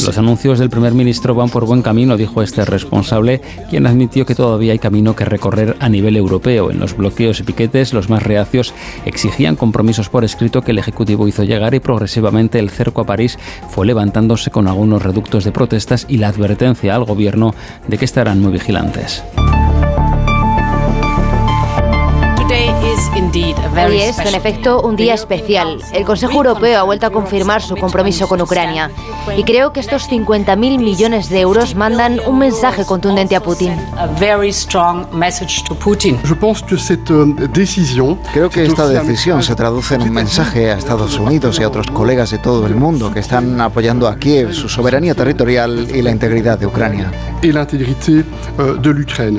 Los anuncios del primer ministro van por buen camino, dijo este responsable, quien admitió que todavía hay camino que recorrer a nivel europeo. En los bloqueos y piquetes, los más reacios exigían compromisos por escrito que el Ejecutivo hizo llegar y progresivamente el cerco a París fue levantándose con algunos reductos de protestas y la advertencia al gobierno de que estarán muy vigilantes. Indeed. Hoy es, en efecto, un día especial. El Consejo Europeo ha vuelto a confirmar su compromiso con Ucrania. Y creo que estos 50.000 millones de euros mandan un mensaje contundente a Putin. Creo que esta decisión se traduce en un mensaje a Estados Unidos y a otros colegas de todo el mundo que están apoyando a Kiev, su soberanía territorial y la integridad de Ucrania.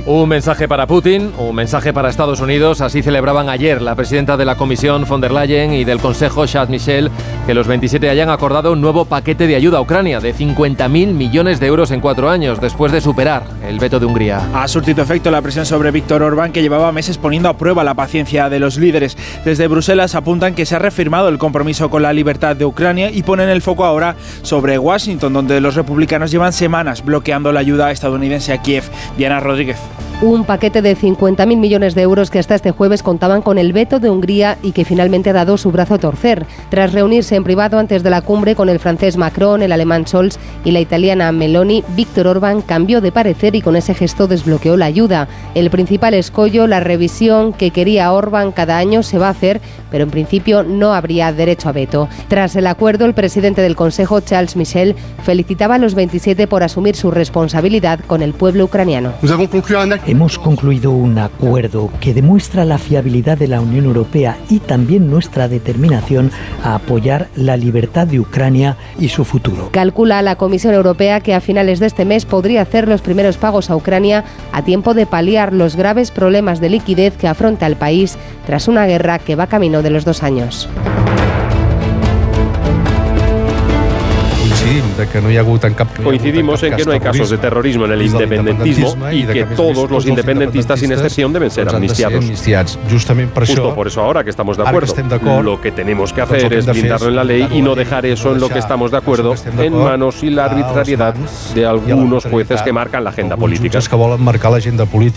Un mensaje para Putin, un mensaje para Estados Unidos. Así celebraban ayer la presidenta de la Comisión von der Leyen y del Consejo Charles Michel que los 27 hayan acordado un nuevo paquete de ayuda a Ucrania de 50.000 millones de euros en cuatro años, después de superar el veto de Hungría. Ha surtido efecto la presión sobre Víctor Orbán, que llevaba meses poniendo a prueba la paciencia de los líderes. Desde Bruselas apuntan que se ha reafirmado el compromiso con la libertad de Ucrania y ponen el foco ahora sobre Washington, donde los republicanos llevan semanas bloqueando la ayuda estadounidense a Kiev. Diana Rodríguez. Un paquete de 50.000 millones de euros que hasta este jueves contaban con el veto de Hungría y que finalmente ha dado su brazo a torcer. Tras reunirse en privado antes de la cumbre con el francés Macron, el alemán Scholz y la italiana Meloni, Víctor Orbán cambió de parecer y con ese gesto desbloqueó la ayuda. El principal escollo, la revisión que quería Orbán cada año se va a hacer, pero en principio no habría derecho a veto. Tras el acuerdo, el presidente del Consejo, Charles Michel, felicitaba a los 27 por asumir su responsabilidad con el pueblo ucraniano. Hemos concluido un acuerdo que demuestra la fiabilidad de la Unión Europea y también nuestra determinación a apoyar la libertad de Ucrania y su futuro. Calcula la Comisión Europea que a finales de este mes podría hacer los primeros pagos a Ucrania a tiempo de paliar los graves problemas de liquidez que afronta el país tras una guerra que va camino de los dos años. Coincidimos en que no hay casos de terrorismo en el independentismo y que todos los independentistas, sin excepción, deben ser amnistiados. Justo por eso ahora que estamos de acuerdo, lo que tenemos que hacer es blindarlo en la ley y no dejar eso en lo que estamos de acuerdo en manos y la arbitrariedad de algunos jueces que marcan la agenda política.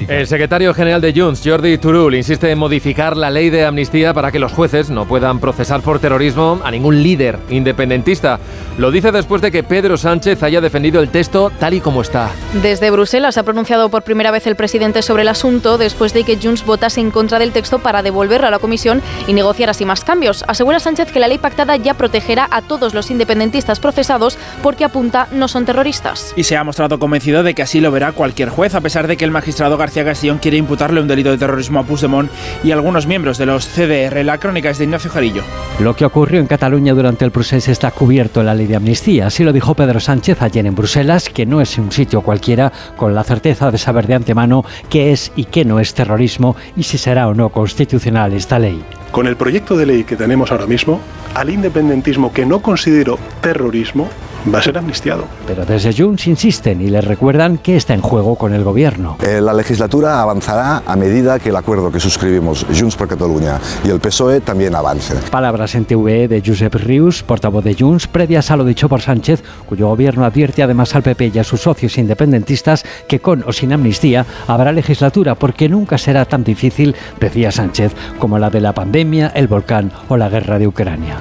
El secretario general de Junts, Jordi Turul, insiste en modificar la ley de amnistía para que los jueces no puedan procesar por terrorismo a ningún líder independentista. Lo dice después de que Pedro Sánchez haya defendido el texto tal y como está. Desde Bruselas ha pronunciado por primera vez el presidente sobre el asunto después de que Junts votase en contra del texto para devolverlo a la comisión y negociar así más cambios. Asegura Sánchez que la ley pactada ya protegerá a todos los independentistas procesados porque apunta no son terroristas. Y se ha mostrado convencido de que así lo verá cualquier juez, a pesar de que el magistrado García Castillón quiere imputarle un delito de terrorismo a Puigdemont y algunos miembros de los CDR. La crónica es de Ignacio Jarillo. Lo que ocurrió en Cataluña durante el proceso está cubierto en la ley de amnistía. Así lo dijo Pedro Sánchez ayer en Bruselas, que no es un sitio cualquiera, con la certeza de saber de antemano qué es y qué no es terrorismo y si será o no constitucional esta ley. Con el proyecto de ley que tenemos ahora mismo, al independentismo que no considero terrorismo, va a ser amnistiado. Pero desde Junts insisten y les recuerdan que está en juego con el gobierno. Eh, la legislatura avanzará a medida que el acuerdo que suscribimos Junts por Cataluña y el PSOE también avance. Palabras en TVE de Josep Rius, portavoz de Junts, previas a lo dicho por Sánchez, cuyo gobierno advierte además al PP y a sus socios independentistas que con o sin amnistía habrá legislatura porque nunca será tan difícil, decía Sánchez, como la de la pandemia, el volcán o la guerra de Ucrania.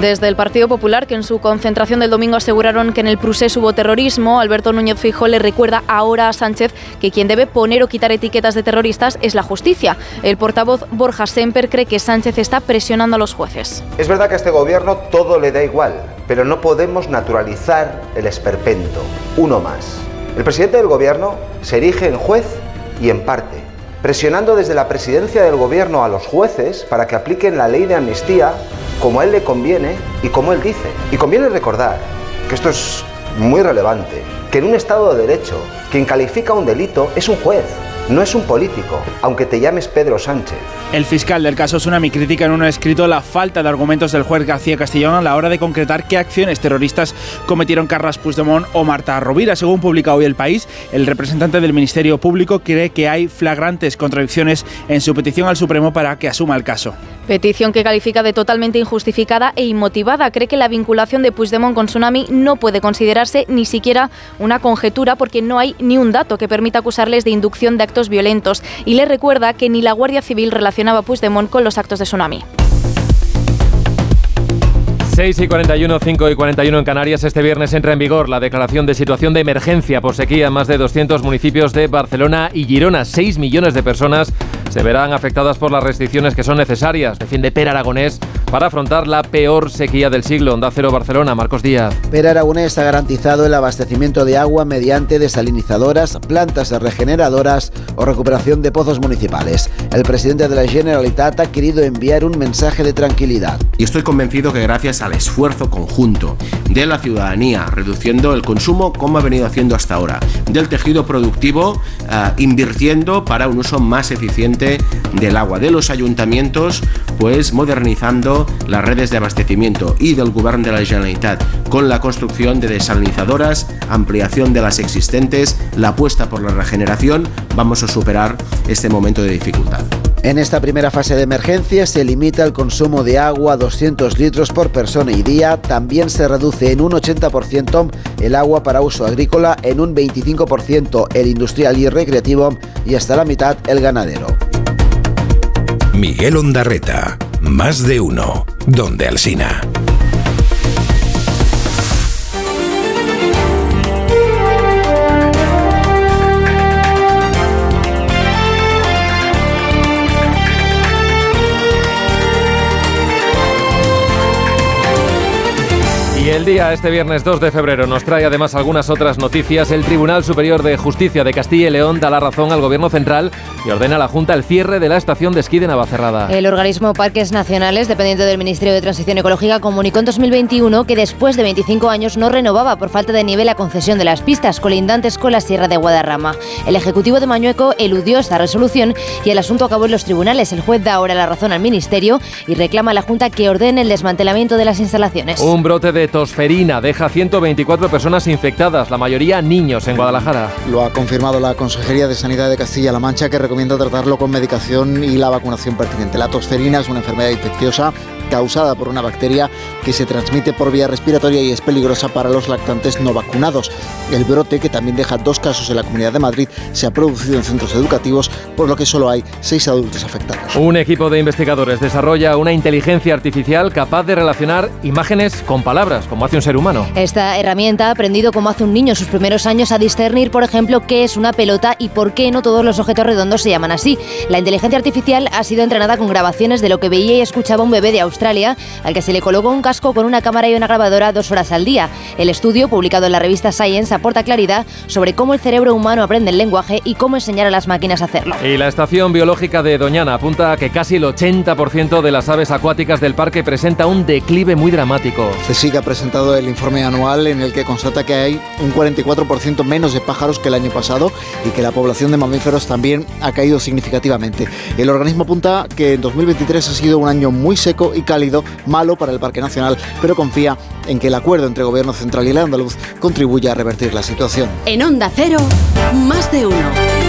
Desde el Partido Popular, que en su concentración del domingo aseguraron que en el procés hubo terrorismo, Alberto Núñez Fijo le recuerda ahora a Sánchez que quien debe poner o quitar etiquetas de terroristas es la justicia. El portavoz Borja Semper cree que Sánchez está presionando a los jueces. Es verdad que a este gobierno todo le da igual, pero no podemos naturalizar el esperpento. Uno más. El presidente del gobierno se erige en juez y en parte, presionando desde la presidencia del gobierno a los jueces para que apliquen la ley de amnistía como a él le conviene y como él dice. Y conviene recordar que esto es muy relevante, que en un Estado de Derecho, quien califica un delito es un juez, no es un político, aunque te llames Pedro Sánchez. El fiscal del caso Tsunami critica en un escrito la falta de argumentos del juez García Castellón a la hora de concretar qué acciones terroristas cometieron Carles Puigdemont o Marta Rovira. Según publica hoy El País, el representante del Ministerio Público cree que hay flagrantes contradicciones en su petición al Supremo para que asuma el caso. Petición que califica de totalmente injustificada e inmotivada. Cree que la vinculación de Puigdemont con Tsunami no puede considerarse ni siquiera una conjetura porque no hay ni un dato que permita acusarles de inducción de actos violentos y le recuerda que ni la Guardia Civil relacionaba Puigdemont con los actos de Tsunami. 6 y 41, 5 y 41 en Canarias. Este viernes entra en vigor la declaración de situación de emergencia por sequía en más de 200 municipios de Barcelona y Girona. 6 millones de personas se verán afectadas por las restricciones que son necesarias, defiende Per Aragonés, para afrontar la peor sequía del siglo. Onda Cero Barcelona, Marcos Díaz. Per Aragonés ha garantizado el abastecimiento de agua mediante desalinizadoras, plantas regeneradoras o recuperación de pozos municipales. El presidente de la Generalitat ha querido enviar un mensaje de tranquilidad. Y estoy convencido que gracias al esfuerzo conjunto de la ciudadanía, reduciendo el consumo como ha venido haciendo hasta ahora, del tejido productivo, uh, invirtiendo para un uso más eficiente del agua, de los ayuntamientos, pues modernizando las redes de abastecimiento y del gobierno de la Generalitat con la construcción de desalinizadoras, ampliación de las existentes, la apuesta por la regeneración, vamos a superar este momento de dificultad. En esta primera fase de emergencia se limita el consumo de agua a 200 litros por persona y día. También se reduce en un 80% el agua para uso agrícola, en un 25% el industrial y recreativo y hasta la mitad el ganadero. Miguel Ondarreta, más de uno, donde Alsina. El día, este viernes 2 de febrero, nos trae además algunas otras noticias. El Tribunal Superior de Justicia de Castilla y León da la razón al Gobierno Central y ordena a la Junta el cierre de la estación de esquí de Navacerrada. El organismo Parques Nacionales, dependiente del Ministerio de Transición Ecológica, comunicó en 2021 que después de 25 años no renovaba por falta de nivel la concesión de las pistas colindantes con la Sierra de Guadarrama. El Ejecutivo de Mañueco eludió esta resolución y el asunto acabó en los tribunales. El juez da ahora la razón al Ministerio y reclama a la Junta que ordene el desmantelamiento de las instalaciones. Un brote de tosferina deja 124 personas infectadas, la mayoría niños en Guadalajara. Lo ha confirmado la Consejería de Sanidad de Castilla-La Mancha, que recomienda tratarlo con medicación y la vacunación pertinente. La tosferina es una enfermedad infecciosa causada por una bacteria que se transmite por vía respiratoria y es peligrosa para los lactantes no vacunados. El brote, que también deja dos casos en la Comunidad de Madrid, se ha producido en centros educativos, por lo que solo hay seis adultos afectados. Un equipo de investigadores desarrolla una inteligencia artificial capaz de relacionar imágenes con palabras, como hace un ser humano. Esta herramienta ha aprendido como hace un niño sus primeros años a discernir, por ejemplo, qué es una pelota y por qué no todos los objetos redondos se llaman así. La inteligencia artificial ha sido entrenada con grabaciones de lo que veía y escuchaba un bebé de Australia, al que se le colocó un casco con una cámara y una grabadora dos horas al día. El estudio, publicado en la revista Science, aporta claridad sobre cómo el cerebro humano aprende el lenguaje y cómo enseñar a las máquinas a hacerlo. Y la estación biológica de Doñana apunta a que casi el 80% de las aves acuáticas del parque presenta un declive muy dramático. CSIC ha presentado el informe anual en el que constata que hay un 44% menos de pájaros que el año pasado y que la población de mamíferos también ha caído significativamente. El organismo apunta que en 2023 ha sido un año muy seco y cálido, malo para el Parque Nacional, pero confía en que el acuerdo entre Gobierno Central y el andaluz contribuya a revertir la situación. En Onda Cero, más de uno.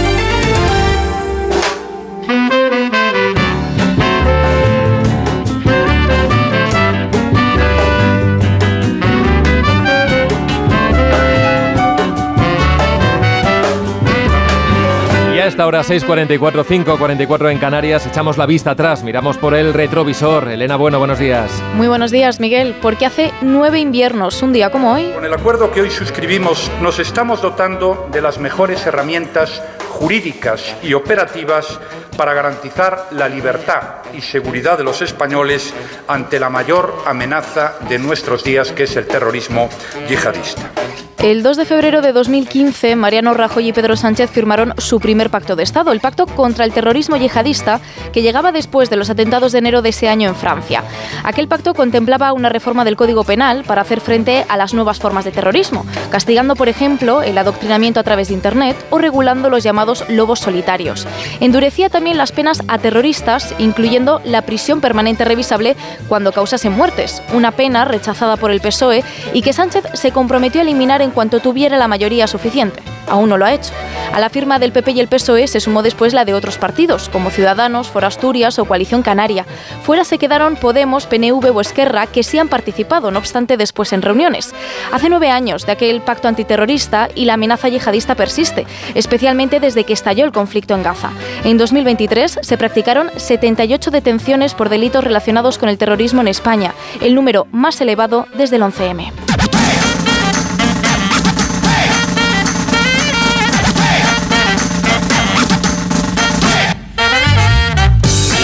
Esta hora 6.44, 5.44 en Canarias, echamos la vista atrás, miramos por el retrovisor. Elena Bueno, buenos días. Muy buenos días, Miguel, porque hace nueve inviernos, un día como hoy. Con el acuerdo que hoy suscribimos, nos estamos dotando de las mejores herramientas jurídicas y operativas para garantizar la libertad y seguridad de los españoles ante la mayor amenaza de nuestros días, que es el terrorismo yihadista. El 2 de febrero de 2015, Mariano Rajoy y Pedro Sánchez firmaron su primer pacto de Estado, el pacto contra el terrorismo yihadista, que llegaba después de los atentados de enero de ese año en Francia. Aquel pacto contemplaba una reforma del Código Penal para hacer frente a las nuevas formas de terrorismo, castigando, por ejemplo, el adoctrinamiento a través de Internet o regulando los llamados lobos solitarios. Endurecía también las penas a terroristas, incluyendo la prisión permanente revisable cuando causasen muertes, una pena rechazada por el PSOE y que Sánchez se comprometió a eliminar en cuanto tuviera la mayoría suficiente. Aún no lo ha hecho. A la firma del PP y el PSOE se sumó después la de otros partidos, como Ciudadanos, Forasturias o Coalición Canaria. Fuera se quedaron Podemos, PNV o Esquerra, que sí han participado, no obstante, después en reuniones. Hace nueve años de aquel pacto antiterrorista y la amenaza yihadista persiste, especialmente desde que estalló el conflicto en Gaza. En 2023 se practicaron 78 detenciones por delitos relacionados con el terrorismo en España, el número más elevado desde el 11M.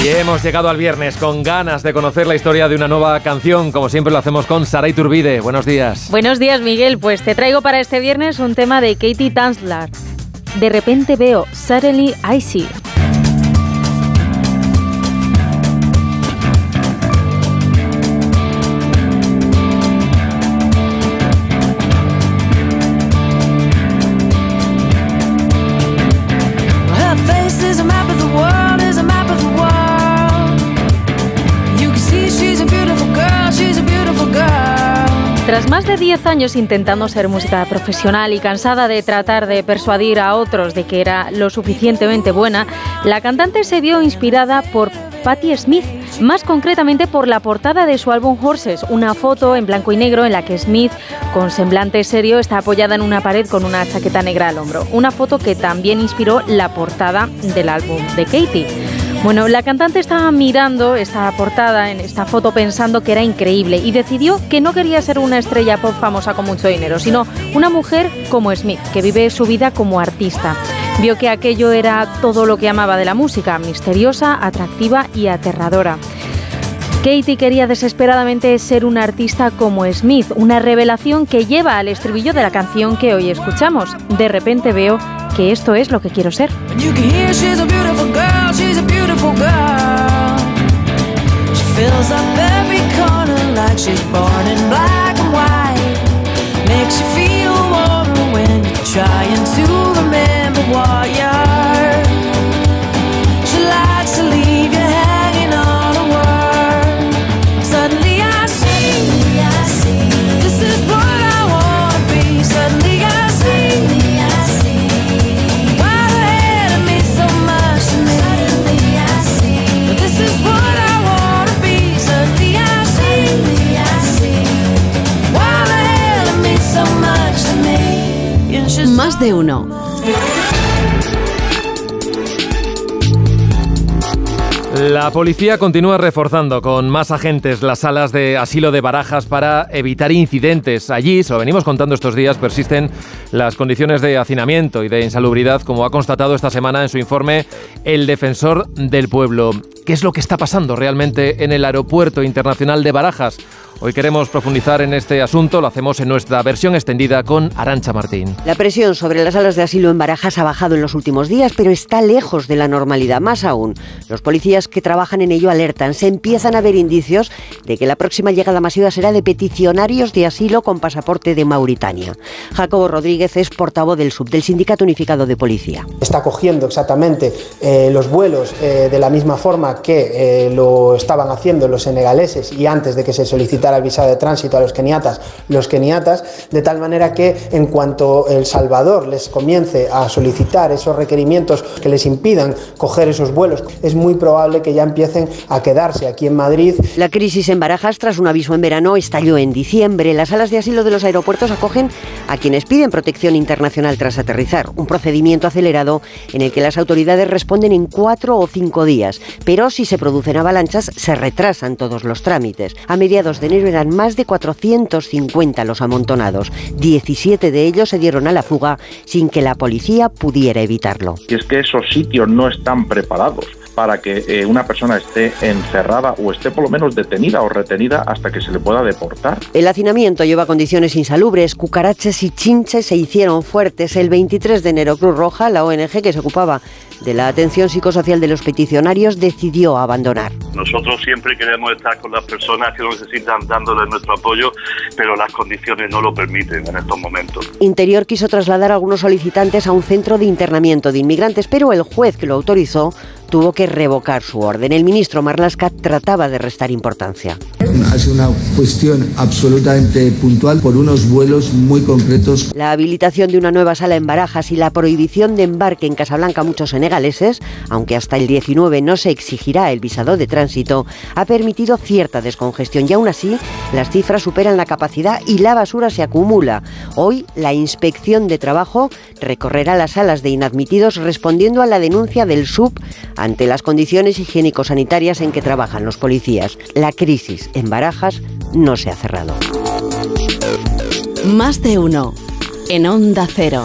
Y hemos llegado al viernes con ganas de conocer la historia de una nueva canción, como siempre lo hacemos con Saray Turbide. Buenos días. Buenos días, Miguel. Pues te traigo para este viernes un tema de Katie Tanslar. De repente veo Suddenly I See. De 10 años intentando ser música profesional y cansada de tratar de persuadir a otros de que era lo suficientemente buena, la cantante se vio inspirada por Patti Smith, más concretamente por la portada de su álbum Horses, una foto en blanco y negro en la que Smith, con semblante serio, está apoyada en una pared con una chaqueta negra al hombro. Una foto que también inspiró la portada del álbum de Katie. Bueno, la cantante estaba mirando esta portada en esta foto pensando que era increíble y decidió que no quería ser una estrella pop famosa con mucho dinero, sino una mujer como Smith, que vive su vida como artista. Vio que aquello era todo lo que amaba de la música, misteriosa, atractiva y aterradora. Katie quería desesperadamente ser una artista como Smith, una revelación que lleva al estribillo de la canción que hoy escuchamos. De repente veo que esto es lo que quiero ser. Remember De uno. La policía continúa reforzando con más agentes las salas de asilo de barajas para evitar incidentes. Allí, se lo venimos contando estos días, persisten las condiciones de hacinamiento y de insalubridad, como ha constatado esta semana en su informe el defensor del pueblo. ¿Qué es lo que está pasando realmente en el aeropuerto internacional de Barajas? Hoy queremos profundizar en este asunto, lo hacemos en nuestra versión extendida con Arancha Martín. La presión sobre las salas de asilo en Barajas ha bajado en los últimos días, pero está lejos de la normalidad. Más aún, los policías que trabajan en ello alertan. Se empiezan a ver indicios de que la próxima llegada masiva será de peticionarios de asilo con pasaporte de Mauritania. Jacobo Rodríguez es portavoz del SUB, del Sindicato Unificado de Policía. Está cogiendo exactamente eh, los vuelos eh, de la misma forma que eh, lo estaban haciendo los senegaleses y antes de que se solicitara el visado de tránsito a los keniatas, los keniatas, de tal manera que en cuanto El Salvador les comience a solicitar esos requerimientos que les impidan coger esos vuelos, es muy probable que ya empiecen a quedarse aquí en Madrid. La crisis en Barajas, tras un aviso en verano, estalló en diciembre. Las salas de asilo de los aeropuertos acogen a quienes piden protección internacional tras aterrizar, un procedimiento acelerado en el que las autoridades responden en cuatro o cinco días, pero si se producen avalanchas se retrasan todos los trámites. A mediados de eran más de 450 los amontonados. 17 de ellos se dieron a la fuga sin que la policía pudiera evitarlo. Y es que esos sitios no están preparados para que eh, una persona esté encerrada o esté por lo menos detenida o retenida hasta que se le pueda deportar. El hacinamiento lleva condiciones insalubres. Cucaraches y chinches se hicieron fuertes. El 23 de enero Cruz Roja, la ONG que se ocupaba de la atención psicosocial de los peticionarios, decidió abandonar. Nosotros siempre queremos estar con las personas que necesitan dándoles nuestro apoyo, pero las condiciones no lo permiten en estos momentos. Interior quiso trasladar a algunos solicitantes a un centro de internamiento de inmigrantes, pero el juez que lo autorizó tuvo que revocar su orden. El ministro Marlaska trataba de restar importancia. Es una cuestión absolutamente puntual por unos vuelos muy concretos. La habilitación de una nueva sala en Barajas y la prohibición de embarque en Casablanca a muchos senegaleses, aunque hasta el 19 no se exigirá el visado de tránsito, ha permitido cierta descongestión y aún así las cifras superan la capacidad y la basura se acumula. Hoy la inspección de trabajo recorrerá las salas de inadmitidos respondiendo a la denuncia del SUB ante las condiciones higiénico-sanitarias en que trabajan los policías. La crisis en Barajas no se ha cerrado. Más de uno. En Onda Cero.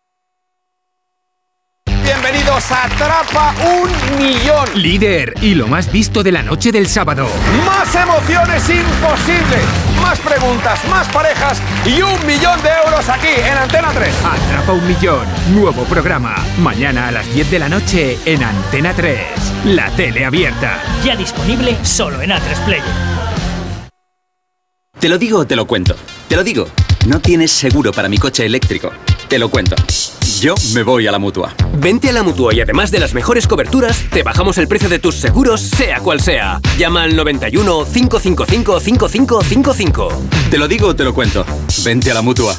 Atrapa un Millón. Líder y lo más visto de la noche del sábado. Más emociones imposibles. Más preguntas, más parejas y un millón de euros aquí en Antena 3. Atrapa un Millón. Nuevo programa. Mañana a las 10 de la noche en Antena 3. La tele abierta. Ya disponible solo en A3 Player. Te lo digo o te lo cuento. Te lo digo. No tienes seguro para mi coche eléctrico. Te lo cuento. Yo me voy a la mutua. Vente a la mutua y además de las mejores coberturas, te bajamos el precio de tus seguros, sea cual sea. Llama al 91 555 5555. Te lo digo o te lo cuento. Vente a la mutua.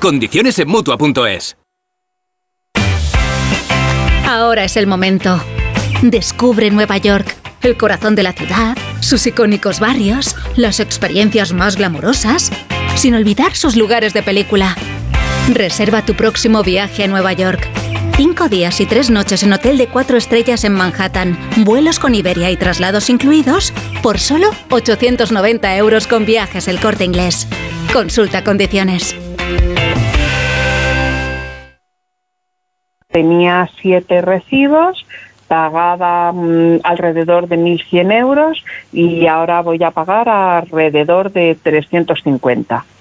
Condiciones en mutua.es. Ahora es el momento. Descubre Nueva York, el corazón de la ciudad, sus icónicos barrios, las experiencias más glamurosas, sin olvidar sus lugares de película. Reserva tu próximo viaje a Nueva York. Cinco días y tres noches en hotel de cuatro estrellas en Manhattan, vuelos con Iberia y traslados incluidos, por solo 890 euros con viajes el corte inglés. Consulta condiciones. Tenía siete recibos, pagaba mm, alrededor de 1.100 euros y ahora voy a pagar alrededor de 350.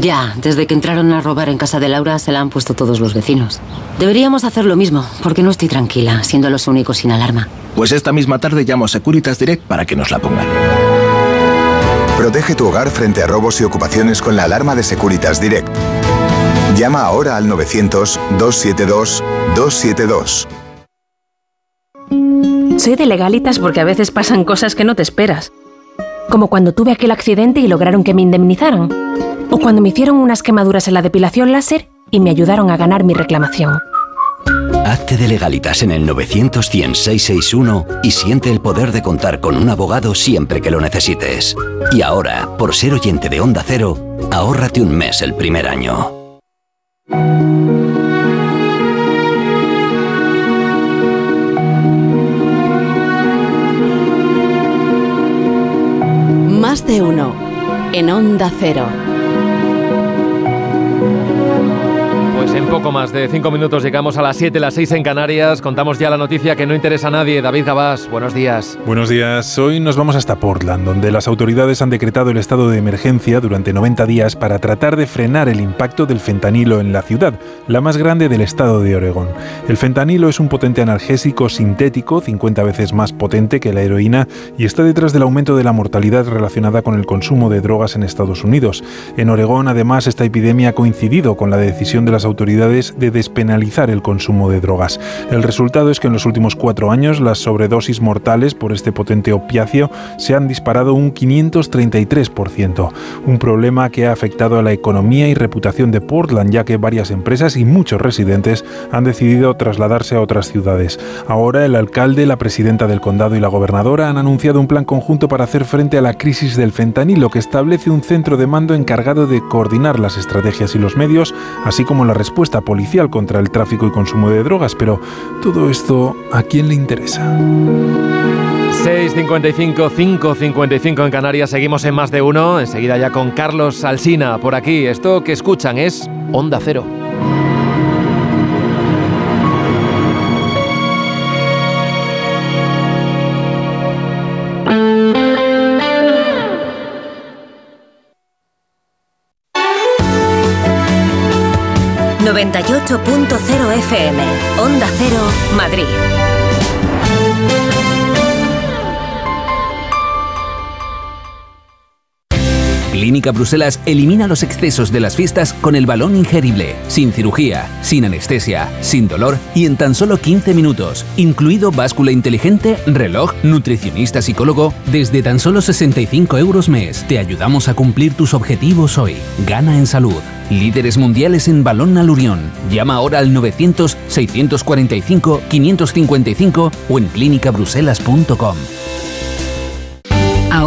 Ya, desde que entraron a robar en casa de Laura se la han puesto todos los vecinos. Deberíamos hacer lo mismo, porque no estoy tranquila, siendo los únicos sin alarma. Pues esta misma tarde llamo a Securitas Direct para que nos la pongan. Protege tu hogar frente a robos y ocupaciones con la alarma de Securitas Direct. Llama ahora al 900-272-272. Soy de legalitas porque a veces pasan cosas que no te esperas. Como cuando tuve aquel accidente y lograron que me indemnizaran. O cuando me hicieron unas quemaduras en la depilación láser y me ayudaron a ganar mi reclamación. Hazte de legalitas en el 900 y siente el poder de contar con un abogado siempre que lo necesites. Y ahora, por ser oyente de Onda Cero, ahórrate un mes el primer año. Más de uno. En Onda Cero. Pues en poco más de cinco minutos llegamos a las 7, las 6 en Canarias. Contamos ya la noticia que no interesa a nadie. David Gabás, buenos días. Buenos días. Hoy nos vamos hasta Portland, donde las autoridades han decretado el estado de emergencia durante 90 días para tratar de frenar el impacto del fentanilo en la ciudad, la más grande del estado de Oregón. El fentanilo es un potente analgésico sintético, 50 veces más potente que la heroína, y está detrás del aumento de la mortalidad relacionada con el consumo de drogas en Estados Unidos. En Oregón, además, esta epidemia ha coincidido con la decisión de las autoridades de despenalizar el consumo de drogas. El resultado es que en los últimos cuatro años las sobredosis mortales por este potente opiáceo se han disparado un 533%, un problema que ha afectado a la economía y reputación de Portland, ya que varias empresas y muchos residentes han decidido trasladarse a otras ciudades. Ahora el alcalde, la presidenta del condado y la gobernadora han anunciado un plan conjunto para hacer frente a la crisis del fentanilo que establece un centro de mando encargado de coordinar las estrategias y los medios, así como la respuesta policial contra el tráfico y consumo de drogas, pero todo esto, ¿a quién le interesa? 6.55, 5.55 en Canarias, seguimos en más de uno, enseguida ya con Carlos Alsina por aquí. Esto que escuchan es Onda Cero. FM, Onda Cero, Madrid. Clínica Bruselas elimina los excesos de las fiestas con el balón ingerible, sin cirugía, sin anestesia, sin dolor y en tan solo 15 minutos, incluido báscula inteligente, reloj, nutricionista psicólogo, desde tan solo 65 euros mes. Te ayudamos a cumplir tus objetivos hoy. Gana en salud. Líderes mundiales en balón alurión. Llama ahora al 900-645-555 o en clínicabruselas.com.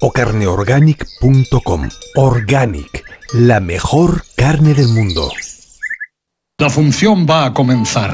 o carneorganic.com. Organic, la mejor carne del mundo. La función va a comenzar.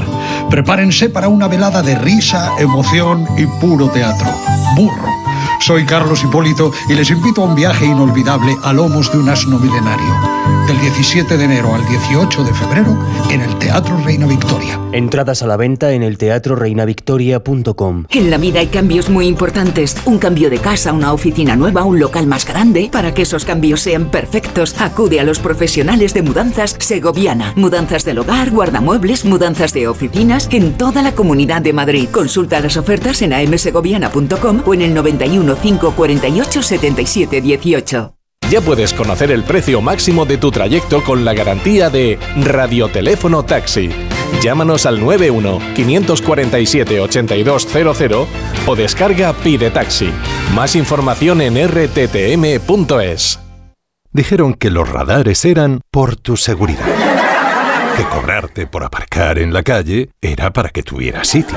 Prepárense para una velada de risa, emoción y puro teatro. Burro Soy Carlos Hipólito y les invito a un viaje inolvidable a lomos de un asno milenario. Del 17 de enero al 18 de febrero en el Teatro Reina Victoria. Entradas a la venta en el teatroreinavictoria.com. En la vida hay cambios muy importantes. Un cambio de casa, una oficina nueva, un local más grande. Para que esos cambios sean perfectos, acude a los profesionales de mudanzas Segoviana. Mudanzas del hogar, guardamuebles, mudanzas de oficinas en toda la comunidad de Madrid. Consulta las ofertas en amsegoviana.com o en el 91 548 77 18. Ya puedes conocer el precio máximo de tu trayecto con la garantía de Radioteléfono Taxi. Llámanos al 91 547 8200 o descarga Pide Taxi. Más información en rttm.es. Dijeron que los radares eran por tu seguridad. Que cobrarte por aparcar en la calle era para que tuvieras sitio.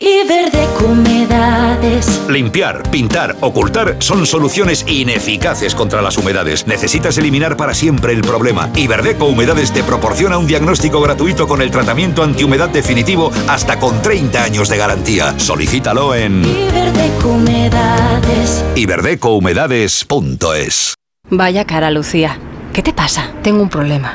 Y verde humedades. Limpiar, pintar, ocultar son soluciones ineficaces contra las humedades. Necesitas eliminar para siempre el problema. Iberdeco Humedades te proporciona un diagnóstico gratuito con el tratamiento antihumedad definitivo hasta con 30 años de garantía. Solicítalo en Humedades. iberdecohumedades.es. Vaya cara, Lucía. ¿Qué te pasa? Tengo un problema.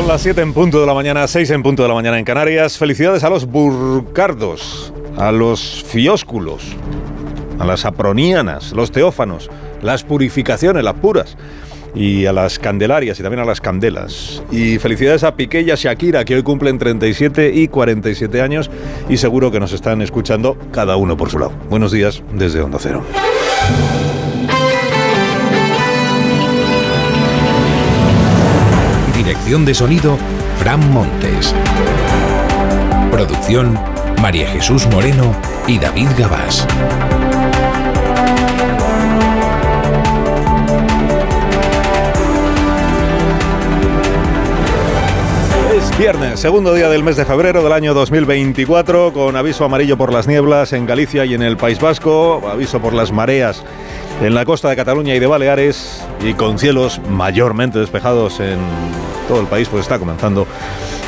Son las 7 en punto de la mañana, 6 en punto de la mañana en Canarias. Felicidades a los burcardos, a los fiósculos, a las apronianas, los teófanos, las purificaciones, las puras, y a las candelarias y también a las candelas. Y felicidades a Piqué y a Shakira, que hoy cumplen 37 y 47 años y seguro que nos están escuchando cada uno por su lado. Buenos días desde Onda Cero. De sonido, Fran Montes. Producción, María Jesús Moreno y David Gabás. Viernes, segundo día del mes de febrero del año 2024, con aviso amarillo por las nieblas en Galicia y en el País Vasco, aviso por las mareas en la costa de Cataluña y de Baleares, y con cielos mayormente despejados en todo el país, pues está comenzando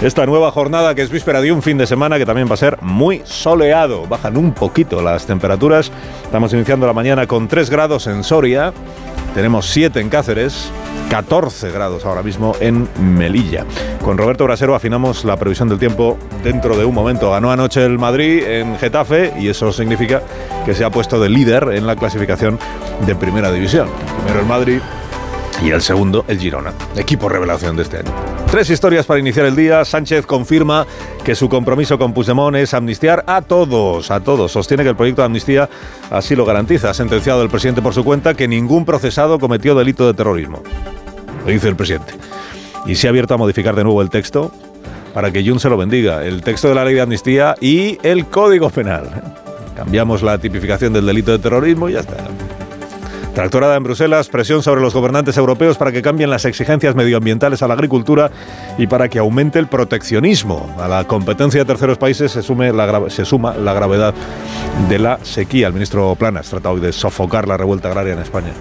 esta nueva jornada que es víspera de un fin de semana que también va a ser muy soleado. Bajan un poquito las temperaturas. Estamos iniciando la mañana con 3 grados en Soria, tenemos 7 en Cáceres, 14 grados ahora mismo en Melilla. Con Roberto Brasero afinamos la previsión del tiempo dentro de un momento. Ganó anoche el Madrid en Getafe y eso significa que se ha puesto de líder en la clasificación de Primera División. Primero el Madrid y el segundo el Girona, equipo revelación de este año. Tres historias para iniciar el día. Sánchez confirma que su compromiso con Puigdemont es amnistiar a todos, a todos. Sostiene que el proyecto de amnistía así lo garantiza. Ha sentenciado el presidente por su cuenta que ningún procesado cometió delito de terrorismo. Lo dice el presidente. Y se ha abierto a modificar de nuevo el texto para que Jun se lo bendiga. El texto de la ley de amnistía y el código penal. Cambiamos la tipificación del delito de terrorismo y ya está. Tractorada en Bruselas, presión sobre los gobernantes europeos para que cambien las exigencias medioambientales a la agricultura y para que aumente el proteccionismo. A la competencia de terceros países se, la, se suma la gravedad de la sequía. El ministro Planas trata hoy de sofocar la revuelta agraria en España.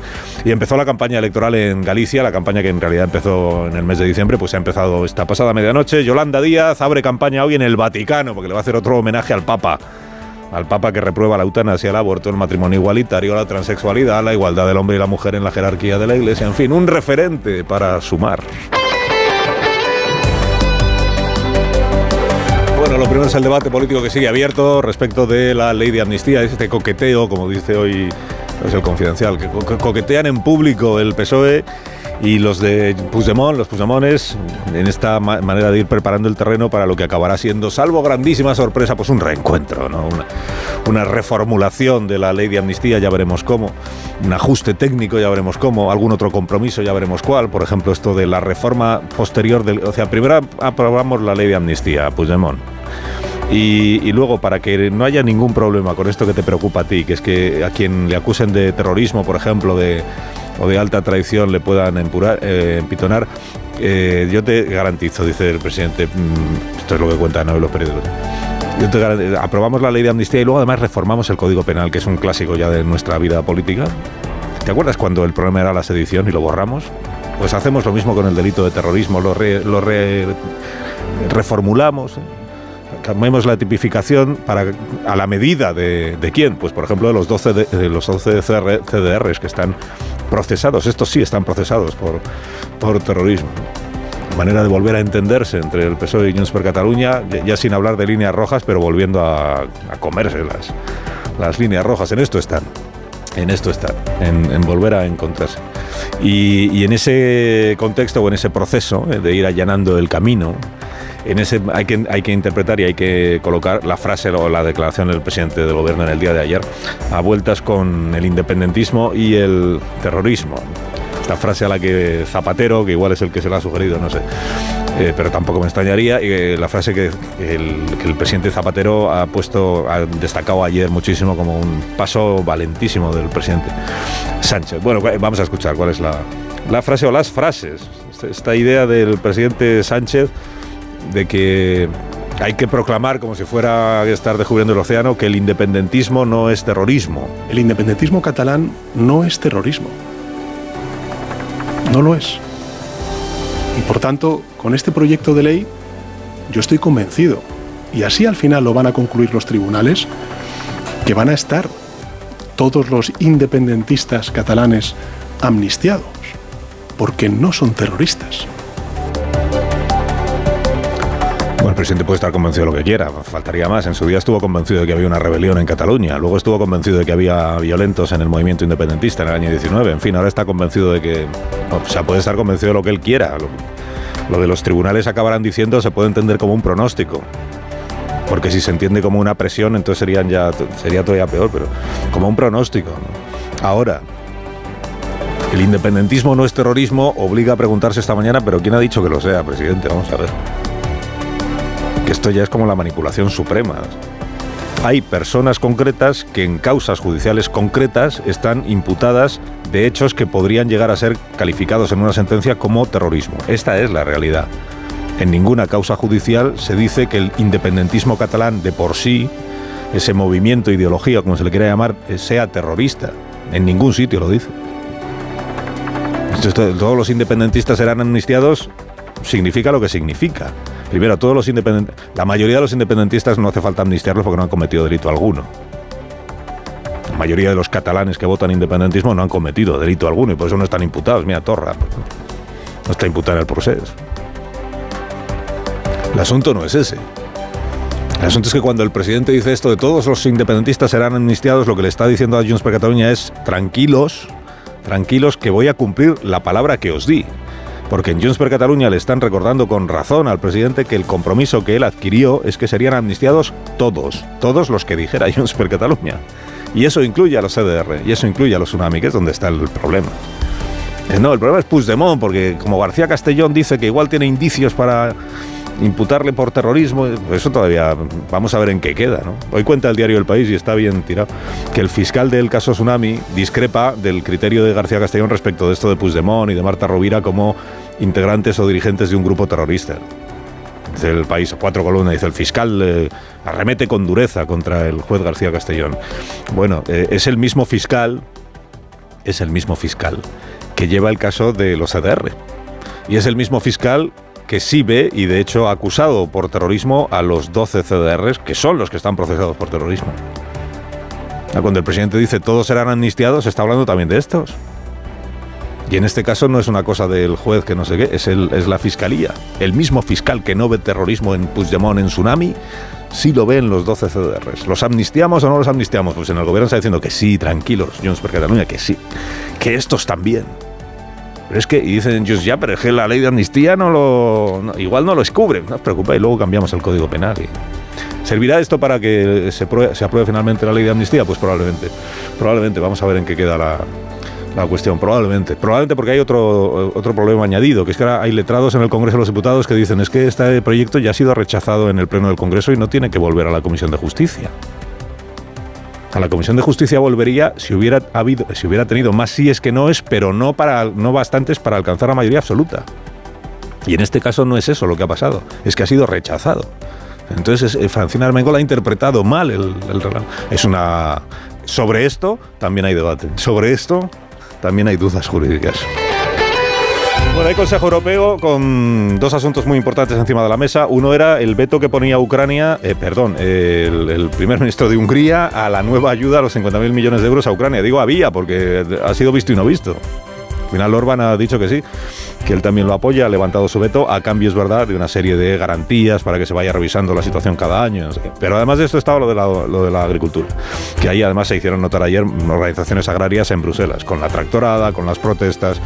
Y empezó la campaña electoral en Galicia, la campaña que en realidad empezó en el mes de diciembre, pues ha empezado esta pasada medianoche. Yolanda Díaz abre campaña hoy en el Vaticano, porque le va a hacer otro homenaje al Papa al Papa que reprueba la eutanasia, el aborto, el matrimonio igualitario, la transexualidad, la igualdad del hombre y la mujer en la jerarquía de la Iglesia, en fin, un referente para sumar. Bueno, lo primero es el debate político que sigue abierto respecto de la ley de amnistía, este coqueteo, como dice hoy es el confidencial, que coquetean en público el PSOE y los de Puigdemont, los Puigdemones, en esta manera de ir preparando el terreno para lo que acabará siendo, salvo grandísima sorpresa, pues un reencuentro, ¿no? una, reformulación de la ley de amnistía, ya veremos cómo, un ajuste técnico, ya veremos cómo, algún otro compromiso, ya veremos cuál, por ejemplo, esto de la reforma posterior, del, o sea, primero aprobamos la ley de amnistía, Puigdemont. Y, y, luego, para que no haya ningún problema con esto que te preocupa a ti, que es que a quien le acusen de terrorismo, por ejemplo, de, o de alta traición le puedan empurar, eh, empitonar, eh, yo te garantizo, dice el presidente, mm, esto es lo que cuentan hoy los periódicos, yo te aprobamos la ley de amnistía y luego además reformamos el Código Penal, que es un clásico ya de nuestra vida política. ¿Te acuerdas cuando el problema era la sedición y lo borramos? Pues hacemos lo mismo con el delito de terrorismo, lo, lo reformulamos cambiemos la tipificación para a la medida de, de quién, pues por ejemplo de los 12 de, los 12 CDRs que están procesados, estos sí están procesados por, por terrorismo. Manera de volver a entenderse entre el PSOE y Junts per Cataluña, ya sin hablar de líneas rojas, pero volviendo a, comerse las, líneas rojas. En esto están en esto están, en, volver a encontrarse. Y, y, en ese contexto o en ese proceso eh, de ir allanando el camino, en ese hay que, hay que interpretar y hay que colocar la frase o la declaración del presidente del gobierno en el día de ayer a vueltas con el independentismo y el terrorismo. Esta frase a la que Zapatero, que igual es el que se la ha sugerido, no sé, eh, pero tampoco me extrañaría, eh, la frase que el, que el, presidente Zapatero ha puesto, ha destacado ayer muchísimo como un paso valentísimo del presidente Sánchez. Bueno, vamos a escuchar cuál es la, la frase o las frases. Esta idea del presidente Sánchez de que hay que proclamar, como si fuera estar descubriendo el océano, que el independentismo no es terrorismo. El independentismo catalán no es terrorismo. No lo es. Y por tanto, con este proyecto de ley, yo estoy convencido, y así al final lo van a concluir los tribunales, que van a estar todos los independentistas catalanes amnistiados, porque no son terroristas. Presidente puede estar convencido de lo que quiera, faltaría más. En su día estuvo convencido de que había una rebelión en Cataluña, luego estuvo convencido de que había violentos en el movimiento independentista en el año 19, en fin, ahora está convencido de que, o sea, puede estar convencido de lo que él quiera. Lo, de los tribunales acabarán diciendo se puede entender como un pronóstico. Porque si se entiende como una presión, entonces serían ya, sería todavía peor, pero como un pronóstico. Ahora, el independentismo no es terrorismo, obliga a preguntarse esta mañana, pero ¿quién ha dicho que lo sea, presidente? Vamos a ver esto ya es como la manipulación suprema. Hay personas concretas que en causas judiciales concretas están imputadas de hechos que podrían llegar a ser calificados en una sentencia como terrorismo. Esta es la realidad. En ninguna causa judicial se dice que el independentismo catalán de por sí, ese movimiento, ideología, como se le quiera llamar, sea terrorista. En ningún sitio lo dice. todos los independentistas serán amnistiados significa lo que significa. Primero, todos los independentistas, la mayoría de los independentistas no hace falta amnistiarlos porque no han cometido delito alguno. La mayoría de los catalanes que votan independentismo no han cometido delito alguno y por eso no están imputados. Mira, Torra, no está imputado en el proceso. El asunto no es ese. El asunto es que cuando el presidente dice esto de todos los independentistas serán amnistiados, lo que le está diciendo a Junts per Cataluña es tranquilos, tranquilos que voy a cumplir la palabra que os di porque en Junts per Cataluña le están recordando con razón al presidente que el compromiso que él adquirió es que serían amnistiados todos, todos los que dijera Junts per Cataluña. Y eso incluye a los CDR, y eso incluye a los Tsunami, que es donde está el problema. Eh, no, el problema es Puigdemont, porque como García Castellón dice que igual tiene indicios para imputarle por terrorismo, eso todavía vamos a ver en qué queda. ¿no? Hoy cuenta el diario El País y está bien tirado que el fiscal del caso Tsunami discrepa del criterio de García Castellón respecto de esto de Puigdemont y de Marta Rovira como integrantes o dirigentes de un grupo terrorista. Dice el país, cuatro columnas, dice el fiscal eh, arremete con dureza contra el juez García Castellón. Bueno, eh, es el mismo fiscal, es el mismo fiscal que lleva el caso de los CDR. Y es el mismo fiscal que sí ve y de hecho ha acusado por terrorismo a los 12 CDRs, que son los que están procesados por terrorismo. Cuando el presidente dice todos serán amnistiados, está hablando también de estos. Y en este caso no es una cosa del juez que no sé qué, es, el, es la fiscalía. El mismo fiscal que no ve terrorismo en Puigdemont, en Tsunami, sí lo ve en los 12 CDRs. ¿Los amnistiamos o no los amnistiamos? Pues en el gobierno está diciendo que sí, tranquilos, Junts per Cataluña, que sí. Que estos también. Pero es que, y dicen ellos, ya, pero es que la ley de amnistía no lo. igual no lo descubre. No os preocupéis, luego cambiamos el código penal. ¿Servirá esto para que se, apruebe finalmente la ley de amnistía? Pues probablemente. Probablemente. Vamos a ver en qué queda la, la cuestión, probablemente. Probablemente porque hay otro, otro problema añadido, que es que ahora hay letrados en el Congreso de los Diputados que dicen es que este proyecto ya ha sido rechazado en el Pleno del Congreso y no tiene que volver a la Comisión de Justicia. A la Comisión de Justicia volvería si hubiera habido, si hubiera tenido más síes que no es, pero no para no bastantes para alcanzar la mayoría absoluta. Y en este caso no es eso lo que ha pasado, es que ha sido rechazado. Entonces Francina Armengol ha interpretado mal el, el Es una sobre esto también hay debate. Sobre esto también hay dudas jurídicas. Bueno, hay Consejo Europeo con dos asuntos muy importantes encima de la mesa. Uno era el veto que ponía Ucrania, eh, perdón, el, primer ministro de Hungría a la nueva ayuda a los 50.000 millones de euros a Ucrania. Digo había porque ha sido visto y no visto. Al final Orban ha dicho que sí, que él también lo apoya, ha levantado su veto, a cambio es verdad de una serie de garantías para que se vaya revisando la situación cada año. Pero además de esto estaba lo de, la, lo de la agricultura, que ahí además se hicieron notar ayer organizaciones agrarias en Bruselas, con la tractorada, con las protestas,